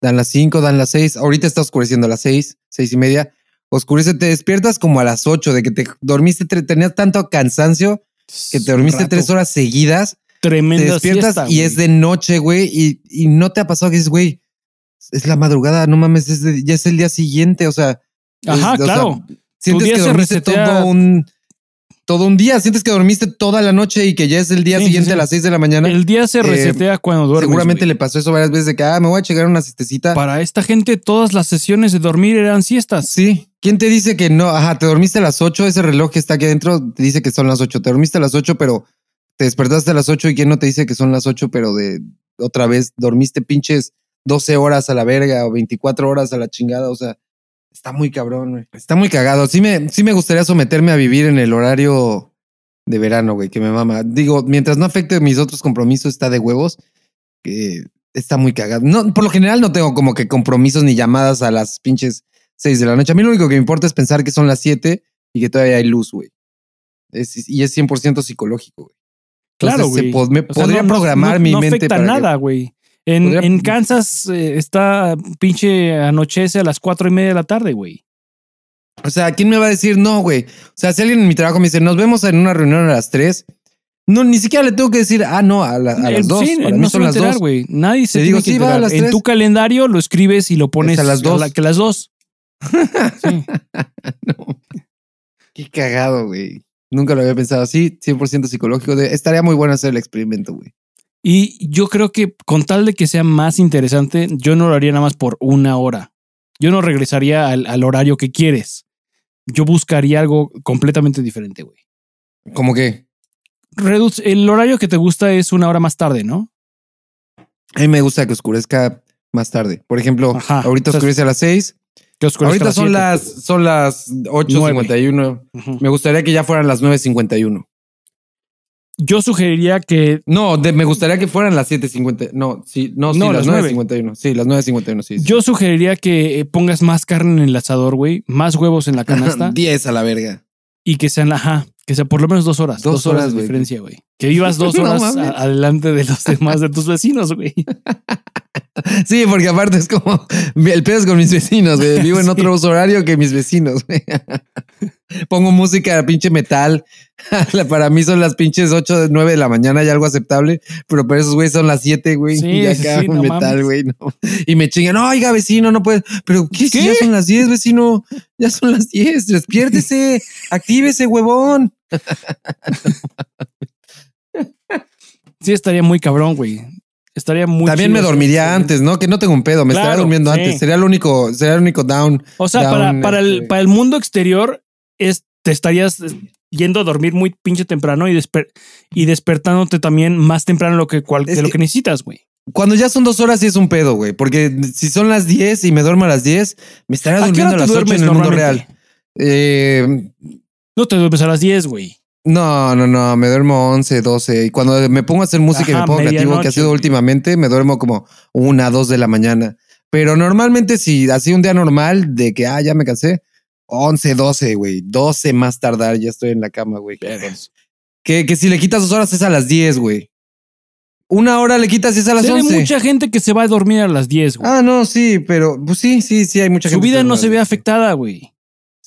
Dan las 5, dan las 6, ahorita está oscureciendo a las 6, 6 y media, oscurece, te despiertas como a las 8 de que te dormiste, tenías tanto cansancio que te dormiste Un rato. tres horas seguidas Tremenda te despiertas siesta, y güey. es de noche, güey, y, y no te ha pasado que dices, güey, es la madrugada, no mames, es de- ya es el día siguiente, o sea, Ajá, es- o sea, claro. sientes que se dormiste todo un todo un día, sientes que dormiste toda la noche y que ya es el día Sí, siguiente sí. a las 6 de la mañana. El día se Eh, resetea cuando duermes. Seguramente le pasó eso varias veces de que, ah, me voy a checar una siestecita. Para esta gente, todas las sesiones de dormir eran siestas. Sí. ¿Quién te dice que no? Ajá, te dormiste a las 8, ese reloj que está aquí adentro te dice que son las 8. Te dormiste a las 8, pero te despertaste a las 8 y quién no te dice que son las 8, pero de otra vez dormiste pinches 12 horas a la verga o 24 horas a la chingada, o sea, está muy cabrón, güey. Está muy cagado. Sí me, sí me gustaría someterme a vivir en el horario de verano, güey, que me mama. Digo, mientras no afecte mis otros compromisos, está de huevos, que está muy cagado. No, por lo general no tengo como que compromisos ni llamadas a las pinches 6 de la noche. A mí lo único que me importa es pensar que son las 7 y que todavía hay luz, güey. Es- y es 100% psicológico, güey. Claro, güey. me O podría no- no- programar no- mi no mente afecta para que- nada, güey. En, Podría- en Kansas eh, está pinche anochece a las cuatro y media de la tarde, güey. O sea, ¿quién me va a decir no, güey? O sea, si alguien en mi trabajo me dice, nos vemos en una reunión a las 3, no, ni siquiera le tengo que decir, ah, no, a, la- a Eh, las 2. sí, para no mí se son a las enterar, 2. güey. Nadie se Te tiene digo, que sí, va a enterar. las En tres. tu calendario lo escribes y lo pones a las dos. la- que las dos. <laughs> Sí. Qué cagado, güey. Nunca lo había pensado así, 100% psicológico. De, estaría muy bueno hacer el experimento, güey. Y yo creo que con tal de que sea más interesante, yo no lo haría nada más por una hora. Yo no regresaría al, al horario que quieres. Yo buscaría algo completamente diferente, güey. Como que Reduce, el horario que te gusta es una hora más tarde, ¿no? a mí me gusta que oscurezca más tarde. Por ejemplo, Ajá. ahorita O sea, oscurece a las 6. Que oscurezca Ahorita las son siete. las, son las 8.51. Ujú. Me gustaría que ya fueran las 9.51. Yo sugeriría que No, de- me gustaría que fueran las 7.50. No, sí, no, sí, No, las las nueve. 9.51. Sí, las 9.51, sí. sí. yo sugeriría que eh, pongas más carne en el asador, güey, más huevos en la <laughs> canasta 10 a la verga. y que sean, ajá, que sea por lo menos dos horas. Dos Dos, horas, horas, de diferencia, güey. Que vivas <laughs> dos horas adelante de los demás de tus vecinos, güey. <laughs> <laughs> Sí, porque aparte es como el pedo es con mis vecinos, güey. Vivo en <laughs> Sí. otro horario que mis vecinos, güey. <laughs> Pongo música pinche metal. Para mí son las pinches 8, 9 de la mañana y algo aceptable, pero para esos güeyes son las 7, güey. Sí, y acá sí, no metal, mames. güey. no. Y me chingan, oiga, vecino, no puedes. Pero ¿qué? Si ¿Qué? ya son las 10, vecino. Ya son las 10. Despiértese, actívese, huevón. Sí, estaría muy cabrón, güey. Estaría muy También me dormiría eso, antes, ¿no? Que no tengo un pedo, me estaría durmiendo sí. antes. Sería el único, sería el único down. O sea, down, para, para, el, este- para el mundo exterior, es, te estarías yendo a dormir muy pinche temprano y, desper- y despertándote también más temprano de lo que, cual- de lo que- necesitas, güey. Cuando ya son dos horas sí es un pedo, güey. Porque si son las 10 y me duermo a las 10, me estará ¿A qué durmiendo a las 8 duermes en el mundo real. Eh, No te duermes a las 10, güey. No, no, no, me duermo 11, 12. Y cuando me pongo a hacer música y me pongo creativo, que ha sido últimamente, me duermo como una, dos de la mañana. Pero normalmente si así un día normal de que, ah, ya me cansé, 11, 12, güey. 12 más tardar, ya estoy en la cama, güey. Que, que si le quitas dos horas es a las 10, güey. Una hora le quitas y es a las Se ve 11. mucha gente que se va a dormir a las 10, güey. Ah, no, sí, pero pues sí, sí, sí, hay mucha Su gente. vida que no se ve afectada, güey.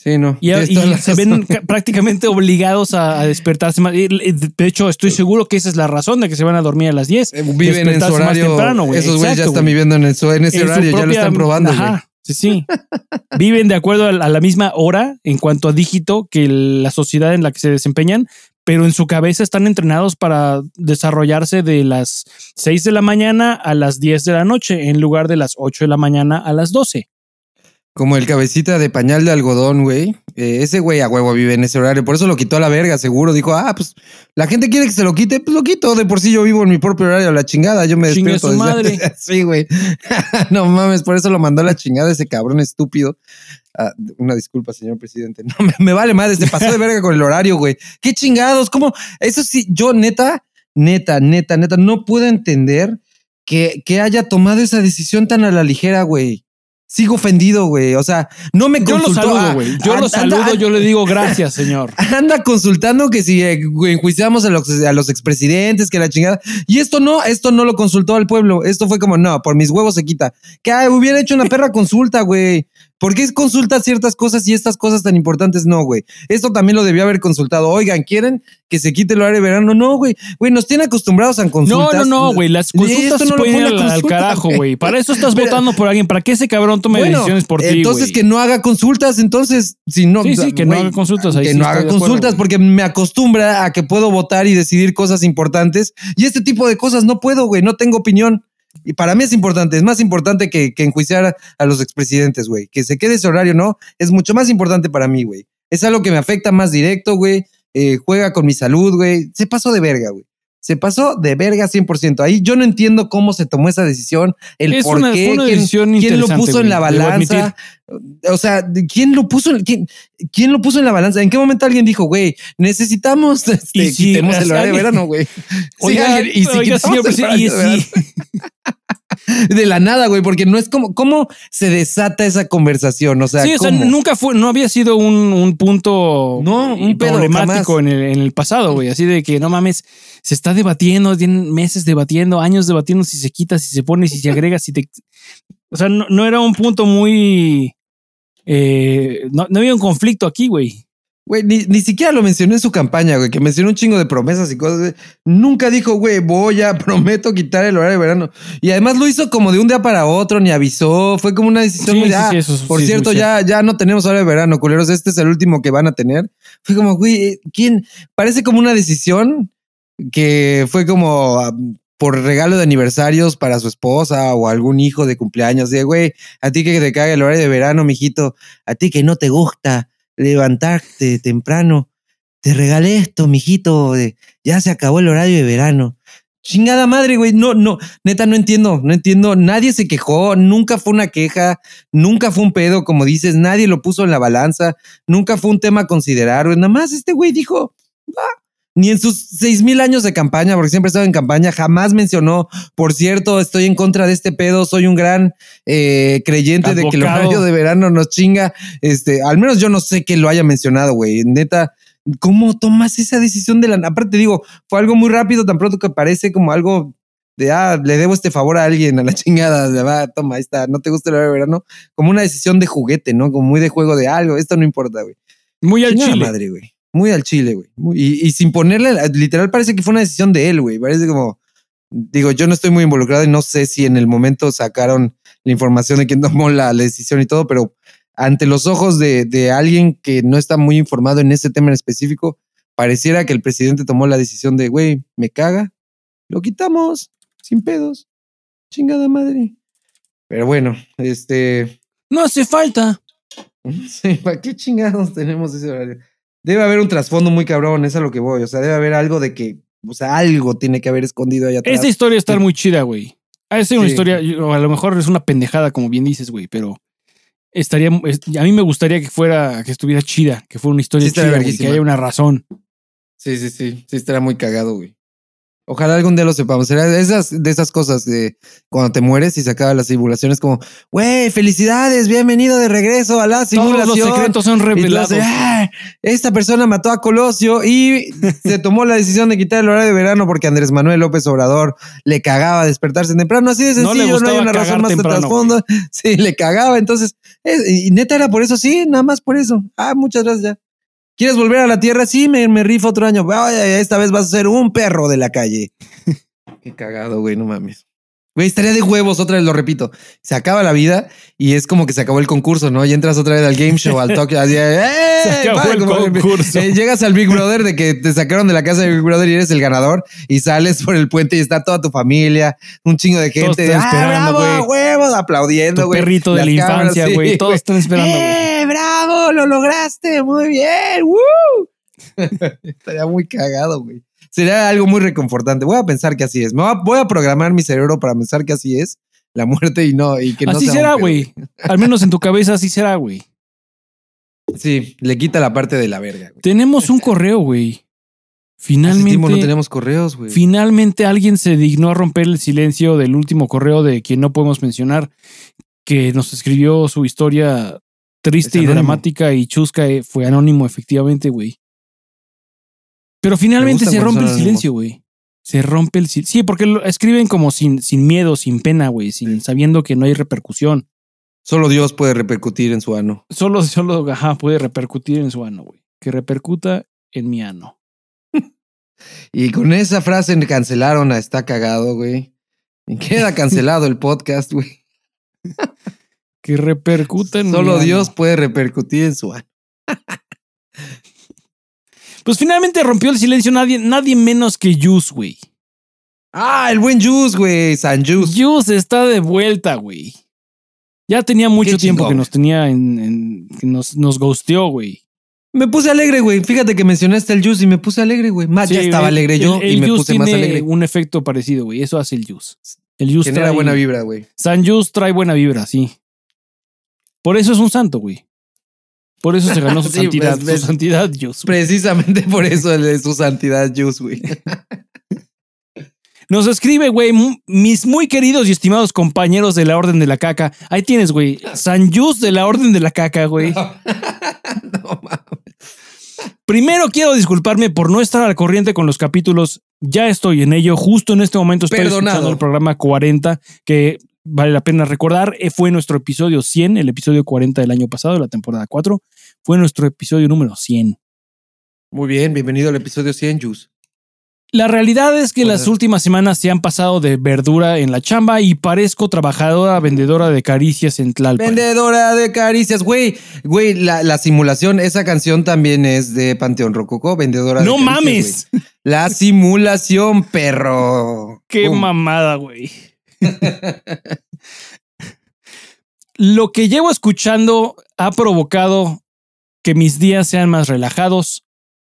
Sí, no. Y, y se razón. ven ca- prácticamente obligados a, a despertarse más. De hecho, estoy seguro que esa es la razón de que se van a dormir a las 10. Eh, Viven en su horario. temprano, güey. Esos güeyes ya están viviendo en, el, en ese En horario, ya lo están probando. Ajá, sí, sí. <laughs> Viven de acuerdo a la, a la misma hora en cuanto a dígito que la sociedad en la que se desempeñan, pero en su cabeza están entrenados para desarrollarse de las 6 de la mañana a las 10 de la noche en lugar de las 8 de la mañana a las 12. Como el cabecita de pañal de algodón, güey. Eh, ese güey a huevo vive en ese horario. Por eso lo quitó a la verga, seguro. Dijo, ah, pues la gente quiere que se lo quite, pues lo quito. De por sí yo vivo en mi propio horario, la chingada. Yo me Chingue despierto. su madre. <laughs> sí, güey. <laughs> no mames, por eso lo mandó a la chingada ese cabrón estúpido. Ah, una disculpa, señor presidente. <laughs> No, me, me vale madre, se pasó de verga con el horario, güey. Qué chingados, ¿cómo? Eso sí, yo neta, neta, neta, neta, no puedo entender que, que haya tomado esa decisión tan a la ligera, güey. Sigo ofendido, güey. O sea, no me Yo lo consultó. saludo, Ah, güey. Yo anda- lo saludo, anda- yo le digo gracias, <laughs> señor. Anda consultando que si eh, enjuiciamos a los, a los expresidentes, que la chingada. Y esto no, esto no lo consultó al pueblo. Esto fue como, no, por mis huevos se quita. Que hubiera hecho una perra consulta, güey. ¿Por qué consulta ciertas cosas y estas cosas tan importantes no, güey? Esto también lo debió haber consultado. Oigan, ¿quieren que se quite el horario de verano? No, güey. Güey, nos tiene acostumbrados a No, consultas. no, no, güey. Las consultas no pueden ir al, carajo, güey. Para eso estás <laughs> Pero- votando por alguien, para que ese cabrón tome Bueno, decisiones por ti. Entonces que no haga consultas, entonces, si no. Sí, sí, que no haga consultas. Ahí que sí no haga acuerdo, consultas porque me acostumbra a que puedo votar y decidir cosas importantes y este tipo de cosas no puedo, güey, no tengo opinión. Y para mí es importante, es más importante que, que enjuiciar a, los expresidentes, güey. Que se quede ese horario, ¿no? Es mucho más importante para mí, güey. Es algo que me afecta más directo, güey. Eh, juega con mi salud, güey. Se pasó de verga, güey. Se pasó de verga 100%. Ahí yo no entiendo cómo se tomó esa decisión, el Es por una- qué, una quién, lo puso en la balanza. O sea, ¿de ¿quién lo puso? en- quién, quién lo puso en la balanza? ¿En qué momento alguien dijo, güey, necesitamos este, Y si quitemos el horario de verano, güey? <laughs> Oiga, alguien- y si oiga, señor presidente, y si- <laughs> <laughs> de la nada, güey, porque no es como cómo se desata esa conversación, o sea, Sí, o sea, ¿cómo? nunca fue, no había sido un, un punto No, un problemático en el, en el pasado, güey. Así de que no mames, se está debatiendo, tienen meses debatiendo, años debatiendo si se quita, si se pone, si se agrega, si te. O sea, no, no era un punto muy. eh, no, no había un conflicto aquí, güey. Güey, ni, ni siquiera lo mencionó en su campaña, güey, que mencionó un chingo de promesas y cosas. güey. Nunca dijo, güey, voy a, <laughs> prometo quitar el horario de verano. Y además lo hizo como de un día para otro, ni avisó. Fue como una decisión Sí, muy sí, ah, sí, eso es- por cierto, ya, ya no tenemos horario de verano, culeros. Este es el último que van a tener. Fue como, güey, eh, ¿quién? Parece como una decisión que fue como por regalo de aniversarios para su esposa o algún hijo de cumpleaños. De, güey, a ti que te caga el horario de verano, mijito, a ti que no te gusta levantarte temprano, te regalé esto, mijito, ya se acabó el horario de verano. Chingada madre, güey. No, no, neta, no entiendo, no entiendo. Nadie se quejó, nunca fue una queja, nunca fue un pedo, como dices, nadie lo puso en la balanza, nunca fue un tema a considerar, güey. Nada más este güey dijo. Ni en sus seis mil años de campaña, porque siempre estaba en campaña, jamás mencionó, por cierto, estoy en contra de este pedo, soy un gran eh, creyente de que el horario de verano nos chinga. Este, al menos yo no sé que lo haya mencionado, güey. Neta, ¿cómo tomas esa decisión de la... Aparte digo, fue algo muy rápido, tan pronto que parece como algo de, ah, le debo este favor a alguien, a la <laughs> chingada, de, va, toma, ahí está, no te gusta el horario de verano, como una decisión de juguete, ¿no? Como muy de juego de algo, esto no importa, güey. Muy al chile. madre, güey. Muy al chile, güey. Y, y sin ponerle, literal parece que fue una decisión de él, güey. Parece como, digo, yo no estoy muy involucrado y no sé si en el momento sacaron la información de quién tomó la, la decisión y todo, pero ante los ojos de, de alguien que no está muy informado en ese tema en específico, pareciera que el presidente tomó la decisión de, güey, me caga, lo quitamos, sin pedos, chingada madre. Pero bueno, este, No hace falta. <laughs> Sí, ¿para qué chingados tenemos ese horario? Debe haber un trasfondo muy cabrón, es a lo que voy. O sea, debe haber algo de que, o sea, algo tiene que haber escondido ahí atrás. Esta historia está muy chida, güey. Ha ser una historia, o a lo mejor es una pendejada, como bien dices, güey, pero estaría. es- A mí me gustaría que fuera, que estuviera chida, que fuera una historia Sí, chida, güey, que haya una razón. Sí, sí, sí. Sí, estará muy cagado, güey. Ojalá algún día lo sepamos. Será de esas, de esas cosas de cuando te mueres y se acaban las simulaciones, como, güey, felicidades, bienvenido de regreso a la Todos simulación. los secretos son revelados. "Ah, esta persona mató a Colosio y <laughs> se tomó la decisión de quitar el horario de verano porque Andrés Manuel López Obrador le cagaba despertarse temprano. Así de sencillo, no, hay una razón más de temprano, trasfondo. <laughs> Sí, le cagaba. Entonces, es- y neta era por eso, sí, nada más por eso. Ah, muchas gracias. ¿Quieres volver a la tierra? Sí, me, me rifo otro año. Vaya, esta vez vas a ser un perro de la calle. <laughs> Qué cagado, güey, no mames. Güey, estaría de huevos, otra vez lo repito. Se acaba la vida y es como que se acabó el concurso, ¿no? Y entras otra vez al game show, al talk, así, <laughs> ¡eh! Se acabó el concurso. eh, llegas al Big Brother de que te sacaron de la casa de Big Brother y eres el ganador y sales por el puente y está toda tu familia, un chingo de gente. están ¡Ah, bravo, huevos! Aplaudiendo, Tu güey. perrito de Las la cámaras, infancia, sí, güey. Todos están esperando, güey. ¡Eh, bravo! ¡Lo lograste! ¡Muy bien! ¡Woo! <laughs> Estaría muy cagado, güey. Sería algo muy reconfortante. Voy a pensar que así es. Me voy a, voy a programar mi cerebro para pensar que así es la muerte y no, y que no Así sea será, güey. Al menos en tu cabeza así será, güey. Sí, le quita la parte de la verga, güey. Tenemos un correo, güey. Finalmente, no tenemos correos, güey. finalmente alguien se dignó a romper el silencio del último correo de quien no podemos mencionar, que nos escribió su historia triste y dramática y chusca. eh, Fue anónimo, efectivamente, güey. Pero finalmente se rompe el silencio, güey. Se rompe el silencio. Sí, porque lo escriben como sin, sin miedo, sin pena, güey, sin sabiendo que no hay repercusión. Solo Dios puede repercutir en su ano. Solo, solo, ajá, puede repercutir en su ano, güey. Que repercuta en mi ano. <laughs> Y con esa frase cancelaron a Está Cagado, güey. Y queda cancelado el podcast, güey. <laughs> Que repercuta en mi Solo ano. Dios puede repercutir en su ano. <laughs> Pues finalmente rompió el silencio nadie, nadie menos que Yus, güey. Ah, el buen Juice, güey. San Juice. Yus está de vuelta, güey. Ya tenía mucho Qué tiempo chingón. que nos tenía en, en- que nos, nos ghosteó, güey. Me puse alegre, güey. Fíjate que mencionaste el Juice y me puse alegre, güey. Más ya Sí, estaba el- alegre yo el- y me puse más tiene alegre. un efecto parecido, güey. Eso hace el Yus. El Yus Genera trae- buena vibra, güey. San Yus trae buena vibra, sí. Por eso es un santo, güey. Por eso se ganó su <laughs> Sí, santidad, ves, ves. su santidad Yus. Precisamente por eso el de su santidad Juice, güey. <laughs> Nos escribe, güey, mis muy queridos y estimados compañeros de la Orden de la Caca. Ahí tienes, güey. San Yus de la Orden de la Caca, güey. <laughs> no mames. Primero quiero disculparme por no estar al corriente con los capítulos. Ya estoy en ello. Justo en este momento estoy Perdonado. escuchando el programa 40, que vale la pena recordar. eh, Fue nuestro episodio 100, el episodio 40 del año pasado, de la temporada 4. Fue nuestro episodio número 100. Muy bien, bienvenido al episodio 100, Juice. La realidad es que Hola. las últimas semanas se han pasado de verdura en la chamba y parezco trabajadora vendedora de caricias en Tlalpan. Vendedora de caricias, güey. Güey, la, la simulación, esa canción también es de Panteón Rococó, vendedora de ¡No caricias, mames! güey. La simulación, perro. ¡Qué mamada, güey! <laughs> Lo que llevo escuchando ha provocado que mis días sean más relajados.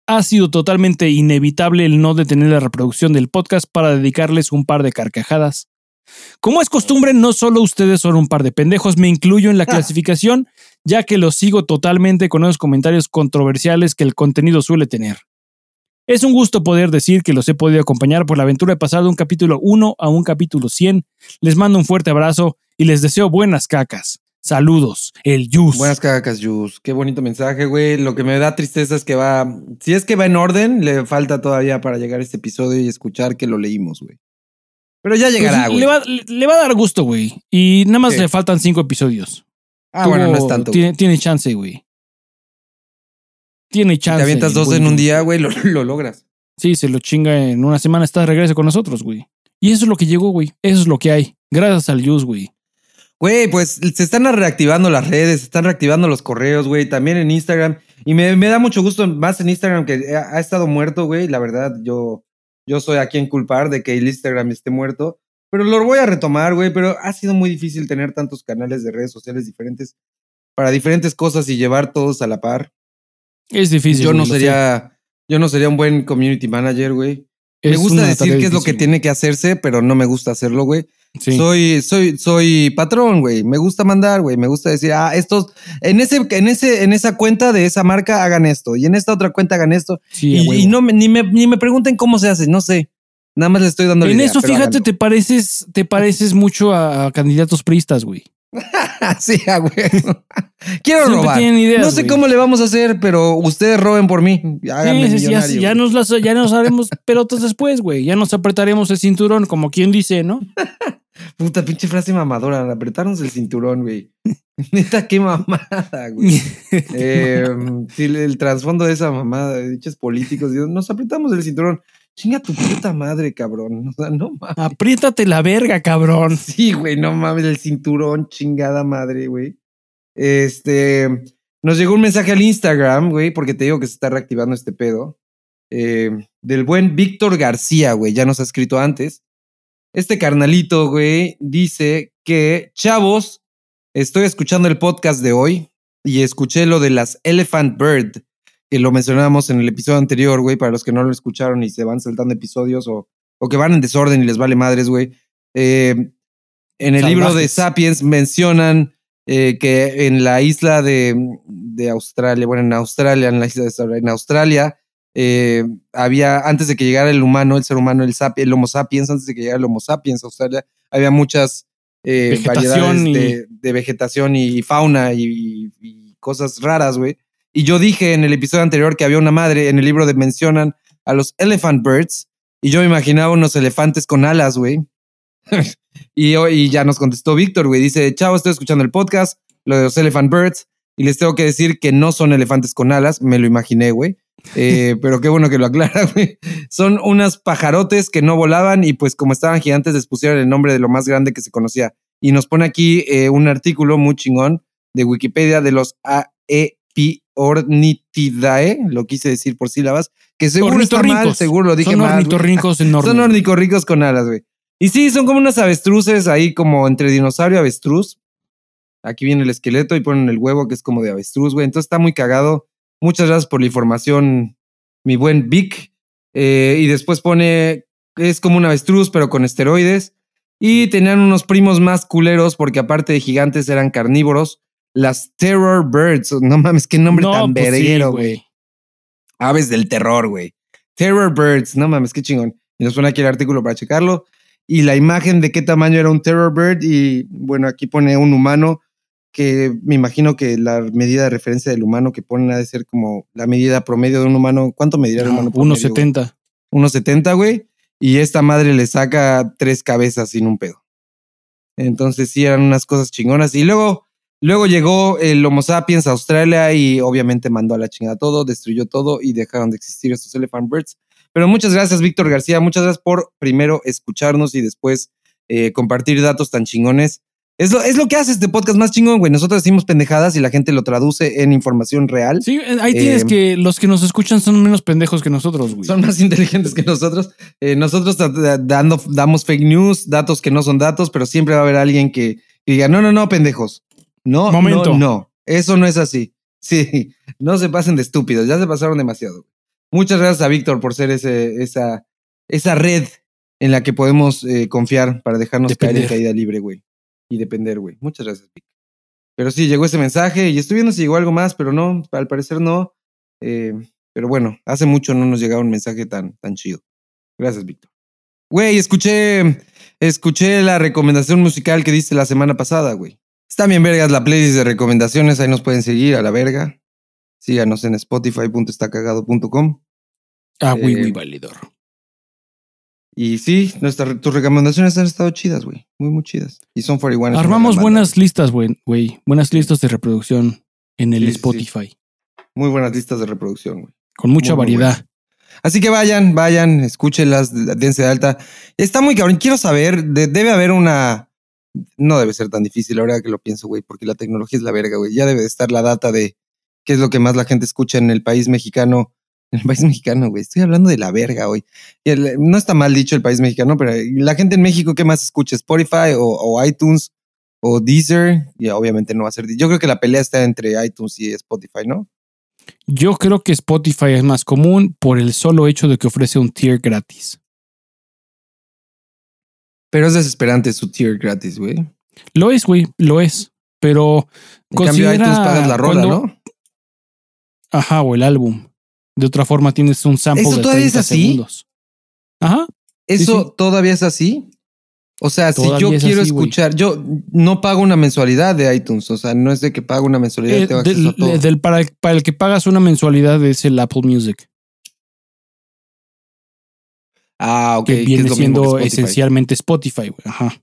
Ha sido totalmente inevitable el no detener la reproducción del podcast para dedicarles un par de carcajadas. Como es costumbre, no solo ustedes son un par de pendejos, me incluyo en la <laughs> clasificación, ya que los sigo totalmente con esos comentarios controversiales que el contenido suele tener. Es un gusto poder decir que los he podido acompañar por la aventura de pasar de un capítulo 1 a un capítulo 100. Les mando un fuerte abrazo y les deseo buenas cacas. Saludos, el Yus. Buenas cacas, Juice. Qué bonito mensaje, güey. Lo que me da tristeza es que va. Si es que va en orden, le falta todavía para llegar a este episodio y escuchar que lo leímos, güey. Pero ya Pues llegará, güey. le, va, le va a dar gusto, güey. Y nada más le faltan cinco episodios. ah, bueno, no es tanto. Tiene, tiene chance, güey. Tiene Si chance. te avientas dos en un día, güey, <laughs> lo, lo logras. Sí, se lo chinga en una semana, está de regreso con nosotros, güey. Y eso es lo que llegó, güey. Eso es lo que hay. Gracias al Yus, güey. Güey, pues se están reactivando las redes, se están reactivando los correos, güey, también en Instagram. Y me, me da mucho gusto más en Instagram que ha, ha estado muerto, güey. La verdad, yo, yo soy a quien culpar de que el Instagram esté muerto. Pero lo voy a retomar, güey. Pero ha sido muy difícil tener tantos canales de redes sociales diferentes para diferentes cosas y llevar todos a la par. Es difícil. yo no güey, sería, yo no sería un buen community manager, güey. Me gusta decir qué es lo que tiene que hacerse, pero no me gusta hacerlo, güey. Sí. Soy, soy, soy patrón, güey. Me gusta mandar, güey. Me gusta decir, ah, estos, en ese, en ese, en esa cuenta de esa marca hagan esto y en esta otra cuenta hagan esto. Sí, y, huevo. y no me- ni me, ni me pregunten cómo se hace, no sé. Nada más le estoy dando la En idea, eso, fíjate, háganlo. te pareces, te pareces mucho a, a candidatos priistas, güey. <laughs> sí, ah, güey. <laughs> Quiero Siempre robar. tienen ideas, no sé güey. cómo le vamos a hacer, pero ustedes roben por mí. Sí, ya, ya nos las, ya nos haremos <laughs> pelotas después, güey. Ya nos apretaremos el cinturón, como quien dice, ¿no? Puta pinche frase mamadora. Apretarnos el cinturón, güey. Neta, qué mamada, güey. Eh, sí, el trasfondo de esa mamada, de dichos políticos, nos apretamos el cinturón. Chinga tu puta madre, cabrón. O sea, no mames. Apriétate la verga, cabrón. Sí, güey, no mames, el cinturón, chingada madre, güey. Este, nos llegó un mensaje al Instagram, güey, porque te digo que se está reactivando este pedo. eh, del buen Víctor García, güey, ya nos ha escrito antes. Este carnalito, güey, dice que, chavos, estoy escuchando el podcast de hoy y escuché lo de las Elephant Bird, que lo mencionábamos en el episodio anterior, güey, para los que no lo escucharon y se van saltando episodios o, o que van en desorden y les vale madres, güey. Eh, en el libro de. Sapiens mencionan eh, que en la isla de, de Australia, bueno, en Australia, en la isla de Australia, en Australia, eh, había, antes de que llegara el humano, el ser humano, el, sapi- el Homo sapiens, antes de que llegara el Homo sapiens a Australia, había muchas eh, variedades y- de, de vegetación y fauna y, y cosas raras, güey. Y yo dije en el episodio anterior que había una madre, en el libro de mencionan a los elephant birds, y yo me imaginaba unos elefantes con alas, güey. <laughs> y, y ya nos contestó Víctor, güey. Dice, chao, estoy escuchando el podcast, lo de los elephant birds, y les tengo que decir que no son elefantes con alas, me lo imaginé, güey. Eh, <laughs> pero qué bueno que lo aclara, güey. Son unas pajarotes que no volaban y pues como estaban gigantes les pusieron el nombre de lo más grande que se conocía. Y nos pone aquí eh, un artículo muy chingón de Wikipedia de los Aepiornithidae, lo quise decir por sílabas, que seguro está mal, Ornitorrincos. seguro lo dije Son mal. güey. ornitorrincos enormes. Son ornitorricos con alas, güey. Y sí, son como unas avestruces ahí como entre dinosaurio y avestruz. Aquí viene el esqueleto y ponen el huevo que es como de avestruz, güey. Entonces está muy cagado. Muchas gracias por la información, mi buen Vic. Eh, y después pone, es como un avestruz, pero con esteroides. Y tenían unos primos más culeros porque aparte de gigantes eran carnívoros. Las Terror Birds. No mames, qué nombre No, tan pues verguero, güey. Aves del terror, güey. Terror Birds. No mames, qué chingón. Y nos pone aquí el artículo para checarlo. Y la imagen de qué tamaño era un Terror Bird. Y bueno, aquí pone un humano que me imagino que la medida de referencia del humano que ponen ha de ser como la medida promedio de un humano. ¿Cuánto medirá el Ah, humano? promedio, güey? 1.70. 1.70, güey. Y esta madre le saca tres cabezas sin un pedo. Entonces sí eran unas cosas chingonas. Y luego, luego llegó el Homo sapiens a Australia y obviamente mandó a la chingada todo, destruyó todo y dejaron de existir estos elephant birds. Pero muchas gracias, Víctor García. Muchas gracias por primero escucharnos y después eh, compartir datos tan chingones. Es lo, es lo que hace este podcast más chingón, güey. Nosotros decimos pendejadas y la gente lo traduce en información real. Sí, eh, ahí tienes Eh, que los que nos escuchan son menos pendejos que nosotros, güey. Son más inteligentes que nosotros. Eh, nosotros da- da- dando, damos fake news, datos que no son datos, pero siempre va a haber alguien que, que diga, no, no, no, pendejos. No, Momento. no, no. Eso no es así. Sí, no se pasen de estúpidos, ya se pasaron demasiado. Muchas gracias a Víctor por ser ese, esa, esa red en la que podemos eh, confiar para dejarnos caer en caída libre, güey. Y depender, güey. Muchas gracias, Víctor. Pero sí, llegó ese mensaje y estoy viendo si llegó algo más, pero no, al parecer no. Eh, pero bueno, hace mucho no nos llegaba un mensaje tan, tan chido. Gracias, Víctor. Güey, escuché, escuché la recomendación musical que diste la semana pasada, güey. Está bien, vergas, la playlist de recomendaciones. Ahí nos pueden seguir a la verga. Síganos en spotify.estacagado.com. ah, eh, güey, validor. Y sí, nuestras, tus recomendaciones han estado chidas, güey. Muy, muy chidas. Y son 41. es una Armamos buenas listas, güey, güey. Buenas listas de reproducción en el Sí, sí, sí. Spotify. Muy buenas listas de reproducción, güey. Con mucha Muy, muy variedad. Así que vayan, vayan, escúchenlas, dense de alta. Está muy cabrón. Quiero saber, de- debe haber una. No debe ser tan difícil, verdad que lo pienso, güey, porque la tecnología es la verga, güey. Ya debe de estar la data de qué es lo que más la gente escucha en el país mexicano. <laughs> En el país mexicano, güey. Estoy hablando de la verga hoy. No está mal dicho el país mexicano, pero la gente en México, ¿qué más escucha? ¿Spotify o, o iTunes o Deezer? Y obviamente no va a ser. Yo creo que la pelea está entre iTunes y Spotify, ¿no? Yo creo que Spotify es más común por el solo hecho de que ofrece un tier gratis. Pero es desesperante su tier gratis, güey. Lo es, güey, lo es. Pero En cambio, iTunes pagas la rola, cuando- ¿no? Ajá, o el álbum. De otra forma tienes un sample ¿Eso de todavía es 30 así? segundos. Ajá. ¿Eso sí. todavía es así? O sea, si yo es quiero así, escuchar, yo no pago una mensualidad de iTunes. O sea, no es de que pago una mensualidad y Eh, tengo acceso del- a todo. del- para, el, para el que pagas una mensualidad es el Apple Music, ah, ok. que viene siendo Spotify. esencialmente Spotify, güey. Ajá.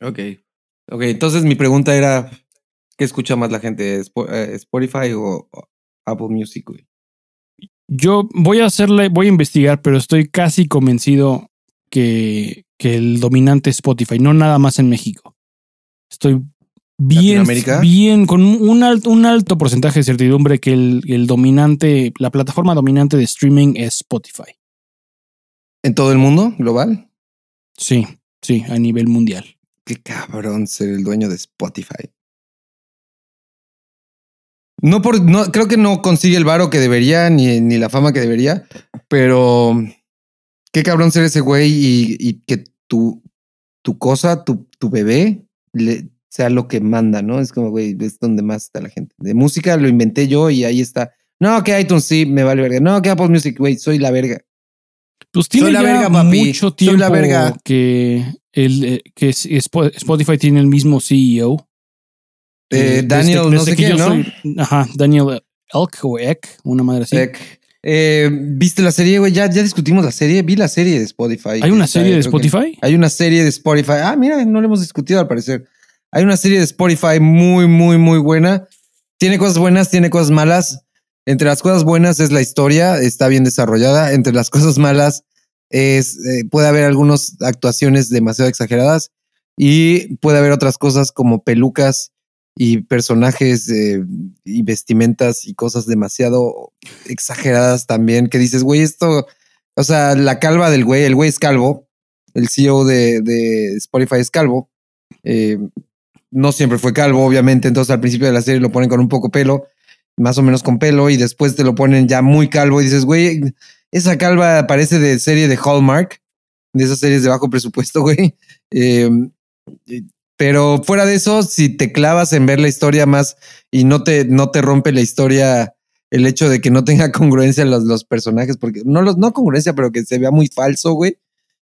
Ok. Ok, entonces mi pregunta era: ¿qué escucha más la gente? ¿Spo- eh, ¿Spotify o Apple Music, güey? Yo voy a hacerle, voy a investigar, pero estoy casi convencido que, que el dominante es Spotify, no nada más en México. Estoy bien, bien, con un alto, un alto porcentaje de certidumbre que el, el dominante, la plataforma dominante de streaming es Spotify. ¿En todo el mundo global? Sí, sí, a nivel mundial. Qué cabrón ser el dueño de Spotify. No por, no, creo que no consigue el varo que debería, ni, ni la fama que debería, pero qué cabrón ser ese güey y, y que tu, tu cosa, tu, tu bebé, le, sea lo que manda, ¿no? Es como, güey, es donde más está la gente. De música lo inventé yo y ahí está. No, que iTunes sí, me vale verga. No, que Apple Music, güey, soy la verga. Pues tiene Soy la ya verga, papi. mucho Soy tiempo la verga. que el eh, que Spotify tiene el mismo CEO. Eh, Eh, Daniel, desde- no sé yo ¿no? soy- ajá, Daniel Elk o Eck, una madre así. Ec. Eh, ¿Viste la serie, güey? Ya, ya discutimos la serie. Vi la serie de Spotify. ¿Hay una serie de Spotify? Hay una serie de Spotify. Ah, mira, no la hemos discutido al parecer. Hay una serie de Spotify muy, muy, muy buena. Tiene cosas buenas, tiene cosas malas. Entre las cosas buenas es la historia, está bien desarrollada. Entre las <laughs> cosas malas es eh, puede haber algunas actuaciones demasiado exageradas y puede haber otras cosas como pelucas y personajes eh, y vestimentas y cosas demasiado exageradas también que dices, güey, esto, o sea, la calva del güey, el güey es calvo, el CEO de, de Spotify es calvo, eh, no siempre fue calvo, obviamente, entonces al principio de la serie lo ponen con un poco pelo, más o menos con pelo, y después te lo ponen ya muy calvo y dices, güey, esa calva parece de serie de Hallmark, de esas series de bajo presupuesto, <laughs> güey. Eh, pero fuera de eso, si te clavas en ver la historia más y no te, no te rompe la historia el hecho de que no tenga <laughs> congruencia los, los personajes, porque no, los, no congruencia, pero que se vea muy falso, güey.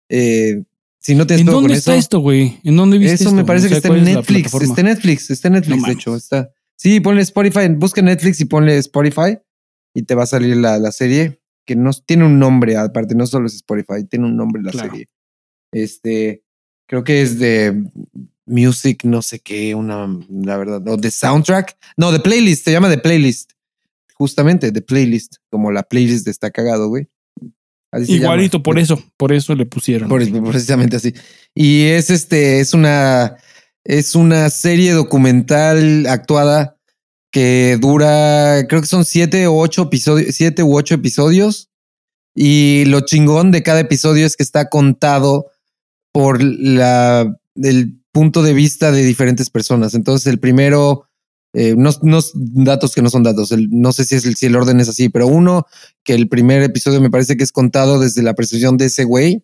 Eh, si no tienes ¿En dónde con está eso, esto, güey? ¿En dónde viste eso esto? me parece que está ¿cuál en Netflix. Está en Netflix, está en Netflix, de hecho. Está. Sí, ponle Spotify, busca Netflix y ponle Spotify y te va a salir la, la serie que no tiene un nombre, aparte, no solo es Spotify, tiene un nombre la Claro. serie. Este, creo que es de Music, no sé qué, una, la verdad, o de Soundtrack. No, de Playlist, se llama de Playlist. Justamente, de Playlist, como la playlist de Está Cagado, güey. Así. Igualito, por eso, por eso le pusieron. Por- precisamente así. Y es este, es una, es una serie documental actuada que dura, creo que son siete o ocho episodios, siete u ocho episodios. Y lo chingón de cada episodio es que está contado por la, el punto de vista de diferentes personas. Entonces, el primero, eh, no, no- datos que no son datos, no sé si, es el, si el orden es así, pero uno, que el primer episodio me parece que es contado desde la percepción de ese güey,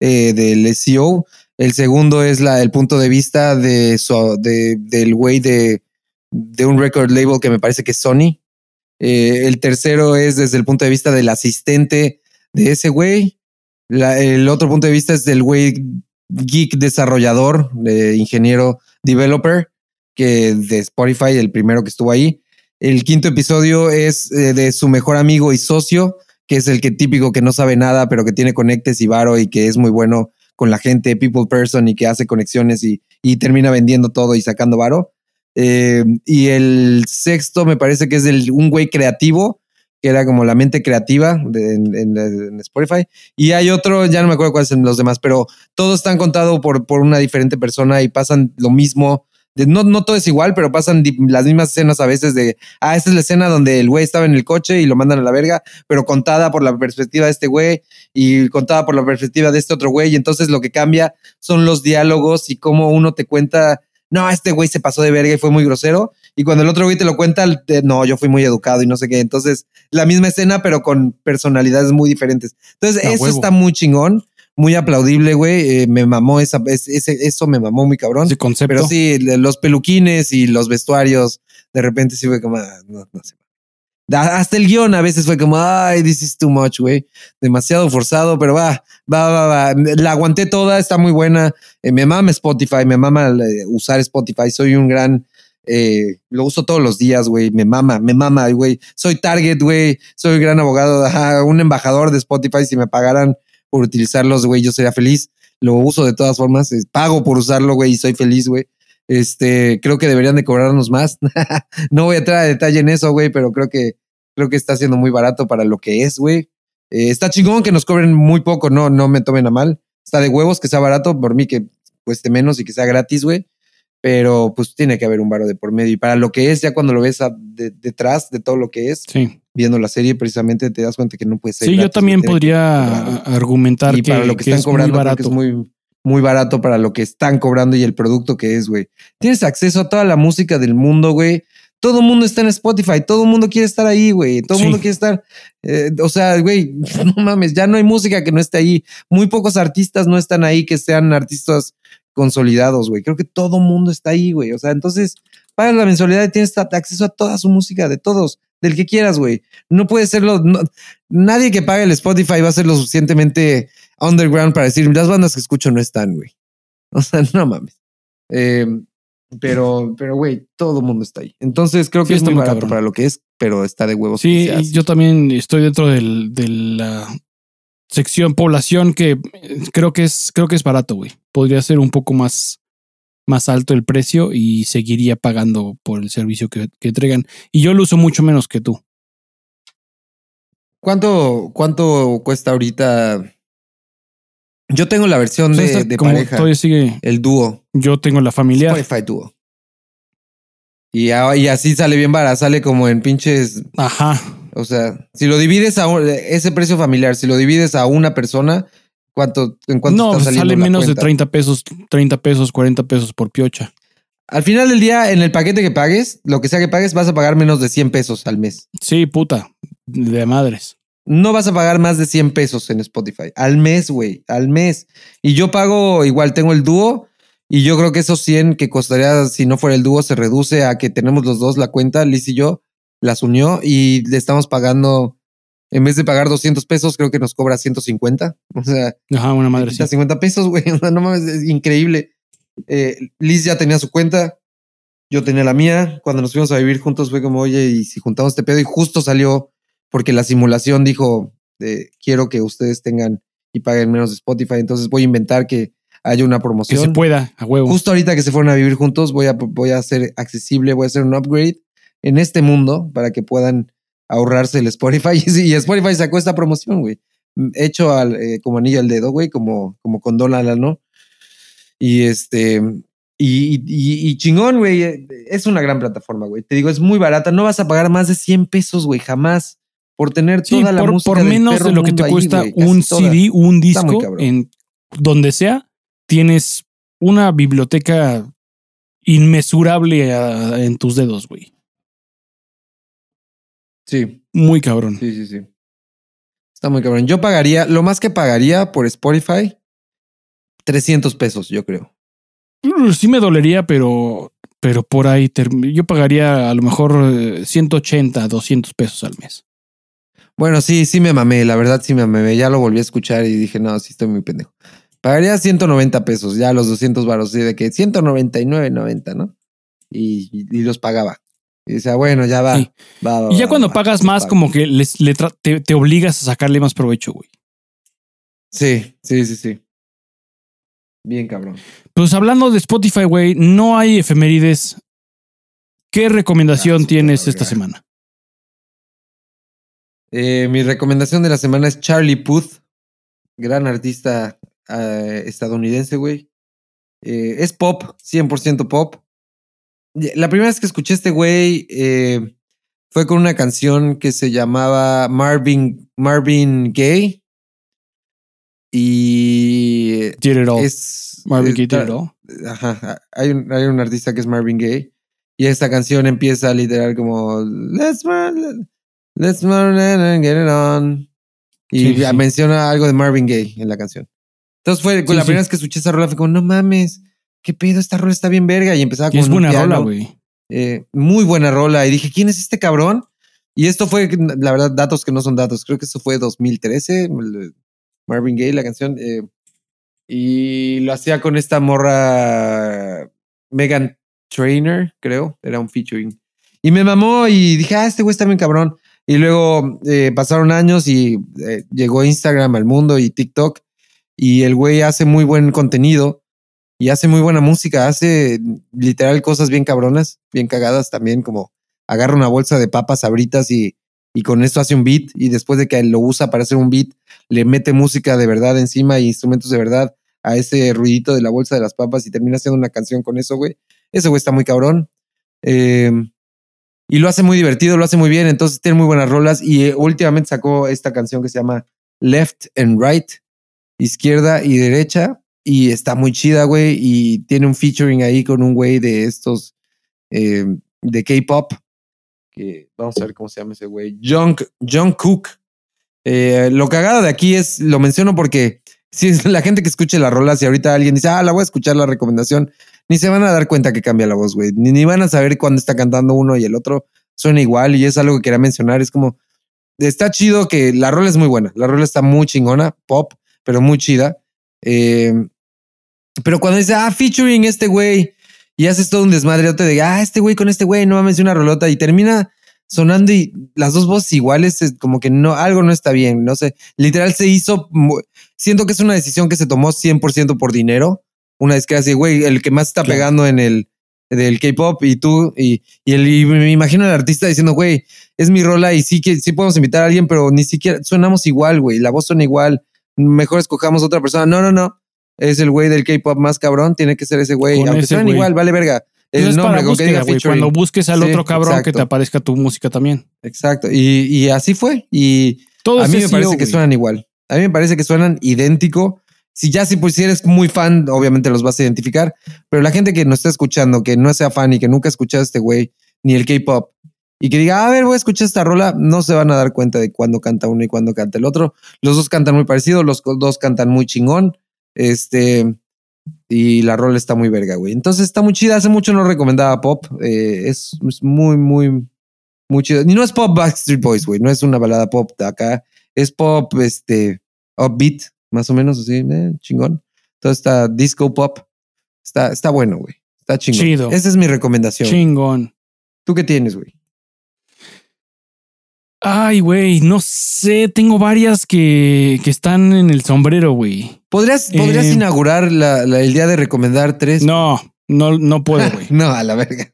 eh, del SEO. El segundo es la, el punto de vista de su, de, del güey de, de un record label que me parece que es Sony. Eh, el tercero es desde el punto de vista del asistente de ese güey. La- el otro punto de vista es del güey geek desarrollador, de ingeniero developer, que de Spotify, el primero que estuvo ahí. El quinto episodio es eh, de su mejor amigo y socio, que es el que típico que no sabe nada, pero que tiene conectes y varo y que es muy bueno con la gente, people person y que hace conexiones y, y termina vendiendo todo y sacando varo. Eh, y el sexto me parece que es el, un güey creativo, que era como la mente creativa de- en, en- Spotify. Y hay otro, ya no me acuerdo cuáles son los demás, pero todos están contados por, por una diferente persona y pasan lo mismo. De- no, no todo es igual, pero pasan las mismas escenas a veces de, ah, esta es la escena donde el güey estaba en el coche y lo mandan a la verga, pero contada por la perspectiva de este güey y contada por la perspectiva de este otro güey. Y entonces lo que cambia son los diálogos y cómo uno te cuenta, no, este güey se pasó de verga y fue muy grosero. Y cuando el otro güey te lo cuenta, te- no, yo fui muy educado y no sé qué. Entonces, la misma escena, pero con personalidades muy diferentes. Entonces, eso huevo. está muy chingón muy aplaudible, güey. Eh, me mamó esa, es- ese, eso me mamó muy cabrón. Ese concepto. Pero sí, los peluquines y los vestuarios, de repente sí fue como, ah, no, no sé. Hasta el guion a veces fue como, ay, this is too much, güey. Demasiado forzado, pero va, va, va, va. La aguanté toda, está muy buena. Eh, me mama Spotify, me mama eh, usar Spotify. Soy un gran, eh, lo uso todos los días, güey. Me mama, me mama, güey. Soy Target, güey. Soy un gran abogado, ajá, un embajador de Spotify. Si me pagaran por utilizarlos, güey, yo sería feliz. Lo uso de todas formas, eh, pago por usarlo, güey, y soy feliz, güey. Este, creo que deberían de cobrarnos más. <laughs> no voy a entrar a detalle en eso, güey, pero creo que creo que está siendo muy barato para lo que es, güey. Eh, está chingón que nos cobren muy poco, no, no me tomen a mal. Está de huevos que sea barato, por mí que cueste menos y que sea gratis, güey. Pero pues tiene que haber un varo de por medio. Y para lo que es, ya cuando lo ves a- de- detrás de todo lo que es, Sí, viendo la serie, precisamente te das cuenta que no puede ser. sí yo también que podría cobrado. argumentar Y que, para lo que, que están es muy cobrando, creo que barato. es muy, muy barato para lo que están cobrando y el producto que es, güey. Tienes acceso a toda la música del mundo, güey. Todo el mundo está en Spotify, todo el mundo quiere estar ahí, güey. Todo el Sí. mundo quiere estar. eh, o sea, güey, <laughs> no mames, ya no hay música que no esté ahí. Muy pocos artistas no están ahí que sean artistas consolidados, güey. Creo que todo mundo está ahí, güey. O sea, entonces pagas la mensualidad y tienes acceso a toda su música, de todos, del que quieras, güey. No puede serlo. no- nadie que pague el Spotify va a ser lo suficientemente underground para decir las bandas que escucho no están, güey. <laughs> O sea, no mames. Eh, pero, pero, güey, todo el mundo está ahí. Entonces creo Sí, que es muy barato cabrón. para lo que es, pero está de huevos. Sí, y yo también estoy dentro del, de la sección población que eh, creo que es, creo que es barato, güey. Podría ser un poco más, más alto el precio y seguiría pagando por el servicio que, que entregan. Y yo lo uso mucho menos que tú. ¿Cuánto, ¿Cuánto cuesta ahorita? Yo tengo la versión O sea, de, de pareja, todavía sigue. el dúo, Yo tengo la familiar. Spotify dúo. Y, a- y así sale bien barato, sale como en pinches Ajá. O sea, si lo divides a un- ese precio familiar, si lo divides a una persona, ¿cuánto, ¿en cuánto No, está pues sale menos de cuenta? 30 pesos, 30 pesos, 40 pesos por piocha. Al final del día, en el paquete que pagues, lo que sea que pagues, vas a pagar menos de 100 pesos al mes. Sí, puta. De madres. No vas a pagar más de 100 pesos en Spotify. Al mes, güey. Al mes. Y yo pago, igual tengo el dúo. Y yo creo que esos 100 que costaría si no fuera el dúo se reduce a que tenemos los dos la cuenta, Liz y yo, las unió y le estamos pagando, en vez de pagar 200 pesos, creo que nos cobra 150. O sea, Ajá, una madre sí. quita 50 pesos, güey. <laughs> O sea, no mames, es increíble. Eh, Liz ya tenía su cuenta, yo tenía la mía. Cuando nos fuimos a vivir juntos fue como, oye, y si juntamos este pedo, y justo salió porque la simulación dijo, eh, quiero que ustedes tengan y paguen menos de Spotify. Entonces voy a inventar que haya una Que se promoción. pueda, a huevo. Justo ahorita que se fueron a vivir juntos, voy a, voy a hacer accesible, voy a hacer un upgrade en este mundo para que puedan ahorrarse el Spotify. <laughs> Y, sí, Spotify sacó esta promoción, güey. Hecho al, eh, como anillo al dedo, güey, como, como con dólar, ¿no? Y este. Y, y- y chingón, güey. Es una gran plataforma, güey. Te digo, es muy barata. No vas a pagar más de 100 pesos, güey, jamás. Por tener Sí, toda la por, música por del menos perro de lo que te ahí, cuesta un toda. CD, un disco, en donde sea, tienes una biblioteca inmesurable a- en tus dedos, güey. Sí. Muy cabrón. Sí, sí, sí. Está muy cabrón. Yo pagaría, lo más que pagaría por Spotify, 300 pesos, yo creo. Mm, Sí me dolería, pero, pero por ahí yo pagaría a lo mejor eh, 180, 200 pesos al mes. Bueno, sí, sí me mamé, la verdad sí me mamé. Ya lo volví a escuchar y dije, no, sí estoy muy pendejo. Pagaría 190 pesos, ya los 200 varos, sí, de que 199.90, ¿no? Y, y, y los pagaba. Y decía, bueno, ya va. Sí. va, va, Y ya va, cuando pagas más, como que les, le te, te obligas a sacarle más provecho, güey. Sí, sí, sí, sí. Bien, cabrón. Pues hablando de Spotify, güey, no hay efemérides. ¿Qué recomendación Ah, tienes esta semana? Eh, mi recomendación de la semana es Charlie Puth, gran artista eh, estadounidense, güey. Eh, es pop, 100% pop. La primera vez que escuché a este güey eh, fue con una canción que se llamaba Marvin, Marvin Gaye. Y Did it all. es. Marvin Gaye did it all. Ajá, hay un, hay un artista que es Marvin Gaye y esta canción empieza literal como Let's run, let's run and get it on y Sí, sí. menciona algo de Marvin Gaye en la canción. Entonces fue Sí, la primera vez que escuché esa rola, fue como, no mames, qué pedo, esta rola está bien verga. Y empezaba con es buena piano, rola, güey. eh, muy buena rola. Y dije, ¿quién es este cabrón? Y esto fue, la verdad, datos que no son datos. Creo que eso fue 2013, el- Marvin Gaye, la canción. eh, y lo hacía con esta morra Megan Trainer, creo. Era un featuring. Y me mamó y dije, ah, este güey está bien cabrón. Y luego eh, pasaron años y eh, llegó Instagram al mundo y TikTok. Y el güey hace muy buen contenido y hace muy buena música. Hace literal cosas bien cabronas, bien cagadas también, como agarra una bolsa de papas sabritas y, y con esto hace un beat. Y después de que lo usa para hacer un beat, le mete música de verdad encima y instrumentos de verdad a ese ruidito de la bolsa de las papas y termina haciendo una canción con eso, güey. Ese güey está muy cabrón. Eh, y lo hace muy divertido, lo hace muy bien. Entonces tiene muy buenas rolas. Y eh, últimamente sacó esta canción que se llama Left and Right, izquierda y derecha. Y está muy chida, güey. Y tiene un featuring ahí con un güey de estos eh, de K-pop. Que vamos a ver cómo se llama ese güey. John, John Cook. Eh, lo cagado de aquí es, lo menciono porque si es la gente que escuche las rolas y ahorita alguien dice, ah, la voy a escuchar la recomendación, ni se van a dar cuenta que cambia la voz, güey. Ni, ni van a saber cuándo está cantando uno y el otro suena igual. Y es algo que quería mencionar. Es como, está chido que la rola es muy buena. La rola está muy chingona, pop, pero muy chida. Eh, pero cuando dice, ah, featuring este güey, y haces todo un desmadre, te diga, ah, este güey con este güey, no mames, una rolota, y termina sonando y las dos voces iguales, es como que no, algo no está bien, no sé. Literal se hizo, siento que es una decisión que se tomó 100% por dinero. Una vez que así, güey, el que más está Claro. pegando en el del K-pop y tú, y, y, el, y me imagino al artista diciendo, güey, es mi rola y sí que sí podemos invitar a alguien, pero ni siquiera sonamos igual, güey, la voz suena igual, mejor escojamos otra persona. No, no, no. Es el güey del K-pop más cabrón, tiene que ser ese güey. Con Aunque ese suenen güey. igual, vale verga. El es nombre, para con que búsqueda, diga güey. featuring. Cuando busques al Sí, otro cabrón que te aparezca tu música también. Exacto. Y, y así fue. Y Todo a mí me parece que güey. suenan igual. A mí me parece que suenan idéntico. Si ya si, pues, si eres muy fan, obviamente los vas a identificar. Pero la gente que nos está escuchando, que no sea fan y que nunca ha escuchado a este güey, ni el K-pop, y que diga, a ver, voy a escuchar esta rola, no se van a dar cuenta de cuándo canta uno y cuándo canta el otro. Los dos cantan muy parecido, los co- dos cantan muy chingón. Este. Y la rola está muy verga, güey. Entonces está muy chida. Hace mucho no recomendaba pop. eh, es, es muy, muy, muy chido. Y no es pop Backstreet Boys, güey. No es una balada pop de acá. Es pop, este, upbeat, más o menos así, eh, chingón. Entonces está disco pop. Está, está bueno, güey. Está chingón. Chido. Esa es mi recomendación. Chingón. ¿Tú qué tienes, güey? Ay, güey, no sé, tengo varias que, que están en el sombrero, güey. ¿Podrías, podrías Eh, inaugurar la, la- el día de recomendar tres? No, no, no puedo, güey. <laughs> no, a la verga.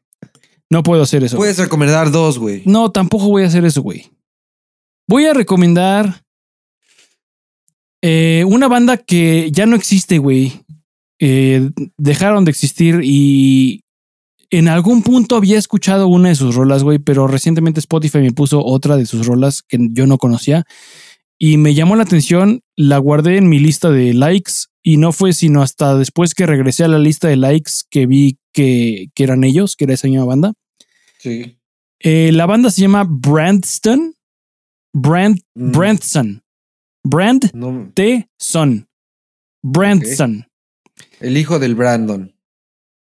No puedo hacer eso. Puedes recomendar dos, güey. No, tampoco voy a hacer eso, güey. Voy a recomendar eh, una banda que ya no existe, güey. Eh, dejaron de existir y en algún punto había escuchado una de sus rolas, güey, pero recientemente Spotify me puso otra de sus rolas que yo no conocía y me llamó la atención, la guardé en mi lista de likes y no fue sino hasta después que regresé a la lista de likes que vi que, que eran ellos, que era esa misma banda. Sí. Eh, la banda se llama Brandston. Brand, Mm. Brandson. Brand No, T. Son. Brandson. el hijo del Brandon,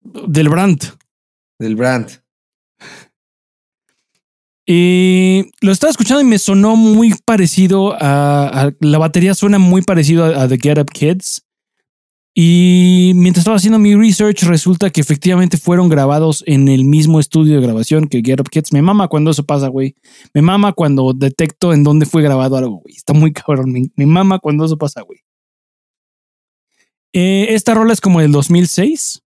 Del Brand. Del Brand. Y lo estaba escuchando y me sonó muy parecido a, la batería suena muy parecido a, The Get Up Kids. Y mientras estaba haciendo mi research, resulta que efectivamente fueron grabados en el mismo estudio de grabación que Get Up Kids. Me mama cuando eso pasa, güey. Me mama cuando detecto en dónde fue grabado algo, güey. Está muy cabrón. Me, me mama cuando eso pasa, güey. Eh, esta rola es como del 2006.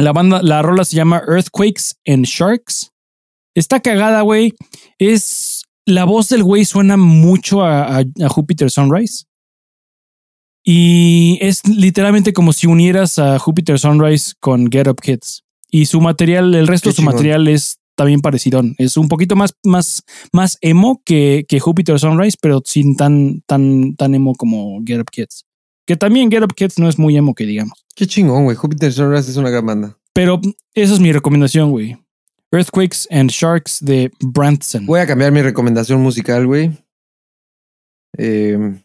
La banda, la rola se llama Earthquakes and Sharks. Está cagada, güey. Es. La voz del güey suena mucho a, a- a Jupiter Sunrise. Y es literalmente como si unieras a Jupiter Sunrise con Get Up Kids. Y su material, el resto Qué de su chingón. material es también parecido. Es un poquito más, más, más emo que, que Jupiter Sunrise, pero sin tan, tan, tan emo como Get Up Kids. Que también Get Up Kids no es muy emo que digamos. Qué chingón, güey. Jupiter Sunrise es una gran banda. Pero esa es mi recomendación, güey. Earthquakes and Sharks de Branson. Voy a cambiar mi recomendación musical, güey. Eh,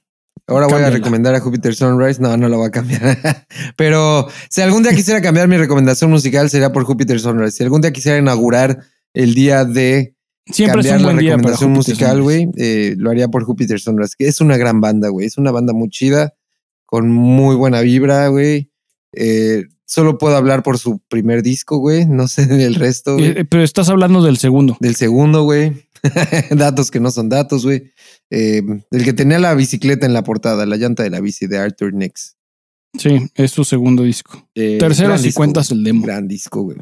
Ahora voy a recomendar a Jupiter Sunrise. No, no lo voy a cambiar. <laughs> Pero si algún día quisiera cambiar mi recomendación musical, sería por Jupiter Sunrise. Si algún día quisiera inaugurar el día de Siempre es cambiar un la buen día para recomendación Júpiter musical, güey, eh, lo haría por Jupiter Sunrise, que es una gran banda, güey. Es una banda muy chida, con muy buena vibra, güey. Eh, solo puedo hablar por su primer disco, güey. No sé del resto, güey. Eh, pero estás hablando del segundo. Del segundo, güey. <laughs> datos que no son datos, güey. Eh, el que tenía la bicicleta en la portada, la llanta de la bici de Arthur Nix. Sí, es su segundo disco. Eh, Tercero si disco, cuentas el demo. Gran disco, güey.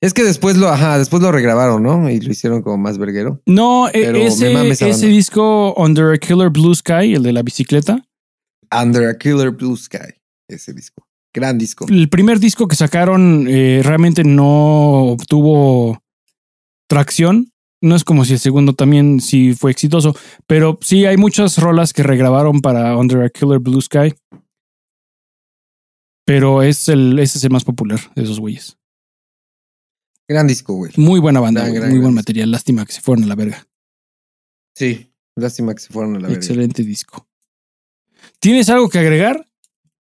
Es que después lo, ajá, después lo regrabaron, ¿no? Y lo hicieron como más verguero. No, e- ese, ese disco Under a Killer Blue Sky, el de la bicicleta, Under a Killer Blue Sky, ese disco. Gran disco. el primer disco que sacaron eh, realmente no obtuvo tracción. No es como si el segundo también sí fue exitoso, pero sí hay muchas rolas que regrabaron para Under a Killer Blue Sky. Pero es el, ese es el más popular de esos güeyes. Gran disco, güey. Muy buena banda, Gran, güey, gran, muy buen material. Lástima que se fueron a la verga. Sí. Lástima que se fueron a la verga. Excelente disco. ¿Tienes algo que agregar?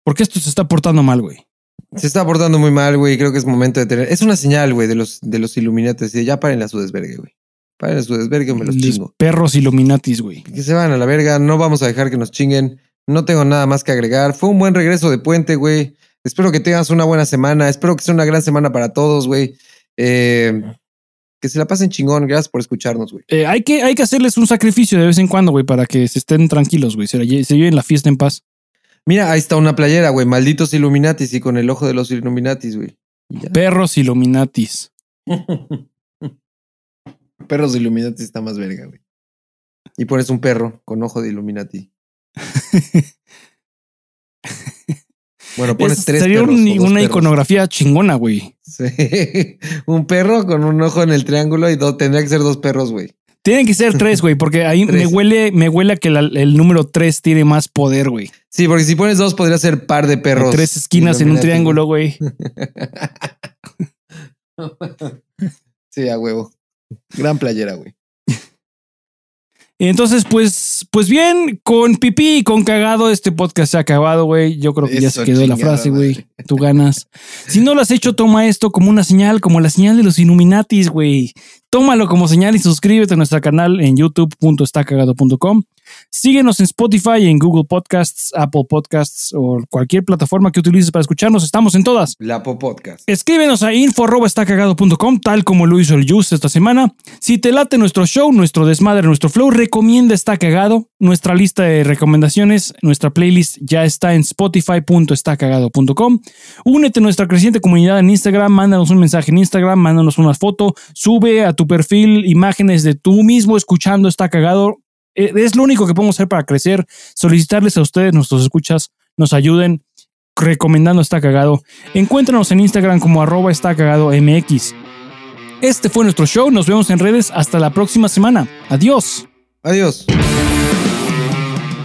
Porque esto se está portando mal, güey. Se está portando muy mal, güey. Creo que es momento de tener. Es una señal, güey, de los, de los Illuminati. De ya paren a su desvergue, güey. Paren a su desvergue, me los Los chingo. perros Illuminatis, güey. Que se van a la verga. No vamos a dejar que nos chinguen. No tengo nada más que agregar. Fue un buen regreso de puente, güey. Espero que tengas una buena semana. Espero que sea una gran semana para todos, güey. Eh, que se la pasen chingón. Gracias por escucharnos, güey. Eh, hay, que, hay que hacerles un sacrificio de vez en cuando, güey, para que se estén tranquilos, güey. Se, la se lleven la fiesta en paz. Mira, ahí está una playera, güey. Malditos Illuminatis y con el ojo de los Illuminatis, güey. Perros Illuminatis. <laughs> Perros de Illuminati está más verga, güey. Y pones un perro con ojo de Illuminati. <laughs> Bueno, pones Es- tres sería perros. un- una perros. iconografía chingona, güey. Sí. <laughs> Un perro con un ojo en el triángulo y dos, tendría que ser dos perros, güey. Tienen que ser tres, güey, porque ahí <laughs> me huele, me huele a que la- el número tres tiene más poder, güey. Sí, porque si pones dos podría ser par de perros. Tres esquinas en un triángulo, güey. <laughs> Sí, a huevo. Gran playera, güey. Entonces, pues, pues bien, con pipí y con cagado, este podcast se ha acabado, güey. Yo creo que ya se quedó la frase, güey. Tú ganas. Si no lo has hecho, toma esto como una señal, como la señal de los Illuminatis, güey. Tómalo como señal y suscríbete a nuestro canal en youtube.estacagado.com. Síguenos en Spotify, en Google Podcasts, Apple Podcasts o cualquier plataforma que utilices para escucharnos. Estamos en todas. La Po Podcast. Escríbenos a info.estacagado.com, tal como lo hizo el Juice esta semana. Si te late nuestro show, nuestro desmadre, nuestro flow, recomienda Está Cagado. Nuestra lista de recomendaciones, nuestra playlist ya está en spotify.estacagado.com. Únete a nuestra creciente comunidad en Instagram, mándanos un mensaje en Instagram, mándanos una foto, sube a tu perfil imágenes de tú mismo escuchando Está Cagado. Eh, Es lo único que podemos hacer para crecer, solicitarles a ustedes, nuestros escuchas, nos ayuden recomendando Está Cagado. Encuéntranos en Instagram como arroba está cagado MX. Este fue nuestro show, nos vemos en redes hasta la próxima semana. Adiós. Adiós.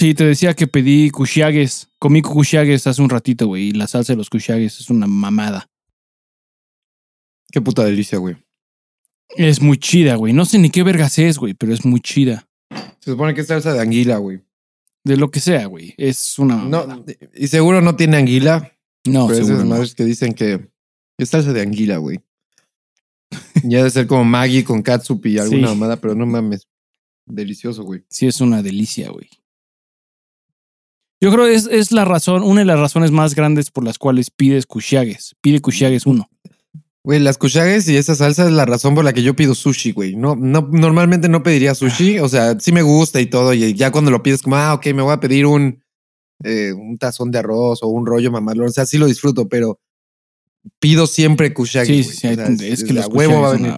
Sí, te decía que pedí cuchiagues. Comí cuchiagues hace un ratito, güey. Y la salsa de los cuchiagues es una mamada. Qué puta delicia, güey. Es muy chida, güey. No sé ni qué vergas es, güey, pero es muy chida. Se supone que es salsa de anguila, güey. De lo que sea, güey. Es una No, y seguro no tiene anguila. No, pero seguro esas no. madres que dicen que es salsa de anguila, güey. Ya debe ser como Maggie con catsup y alguna Sí. mamada, pero no mames. Delicioso, güey. Sí, es una delicia, güey. Yo creo que es, es la razón, una de las razones más grandes por las cuales pides cuchiagues. Pide cuchiagues uno. Güey, las cuchagues y esa salsa es la razón por la que yo pido sushi, güey. No, no, normalmente no pediría sushi. O sea, sí me gusta y todo. Y ya cuando lo pides, como, ah, ok, me voy a pedir un, eh, un tazón de arroz o un rollo mamalón. O sea, sí lo disfruto, pero pido siempre kushagi. Sí, sí, sí. O sea, es, que de los a huevo va a venir.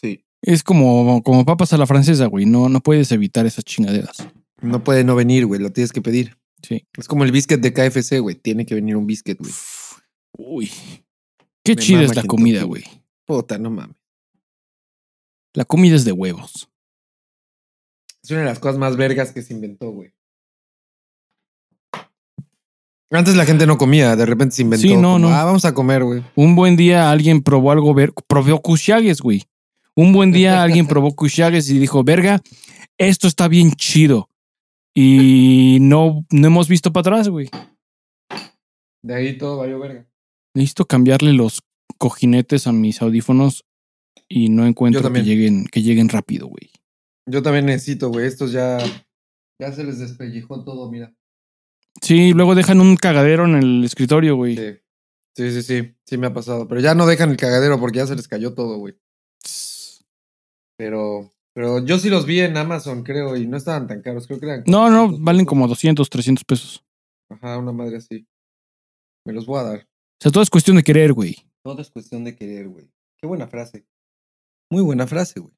Sí. Es como, como papas a la francesa, güey. No, no puedes evitar esas chingaderas. No puede no venir, güey. Lo tienes que pedir. Sí. Es como el biscuit de KFC, güey. Tiene que venir un biscuit, güey. Uy. Qué Me chida es la comida, güey. Puta, no mames. La comida es de huevos. Es una de las cosas más vergas que se inventó, güey. Antes la gente no comía, de repente se inventó. Sí, no, como, no. Ah, vamos a comer, güey. Un buen día alguien probó algo ver, probó cuchagues, güey. Un buen día alguien probó <laughs> cuchagues y dijo, verga, esto está bien chido. Y no, no hemos visto para atrás, güey. De ahí todo valió verga. Necesito cambiarle los cojinetes a mis audífonos y no encuentro que lleguen, que lleguen rápido, güey. Yo también necesito, güey. Estos ya. Ya se les despellejó todo, mira. Sí, luego dejan un cagadero en el escritorio, güey. Sí. Sí, sí, sí. Sí me ha pasado. Pero ya no dejan el cagadero porque ya se les cayó todo, güey. Pero. Pero yo sí los vi en Amazon, creo, y no estaban tan caros. Creo que eran. No, no, 400 valen como 200, 300 pesos. Ajá, una madre así. Me los voy a dar. O sea, todo es cuestión de querer, güey. Todo es cuestión de querer, güey. Qué buena frase. Muy buena frase, güey.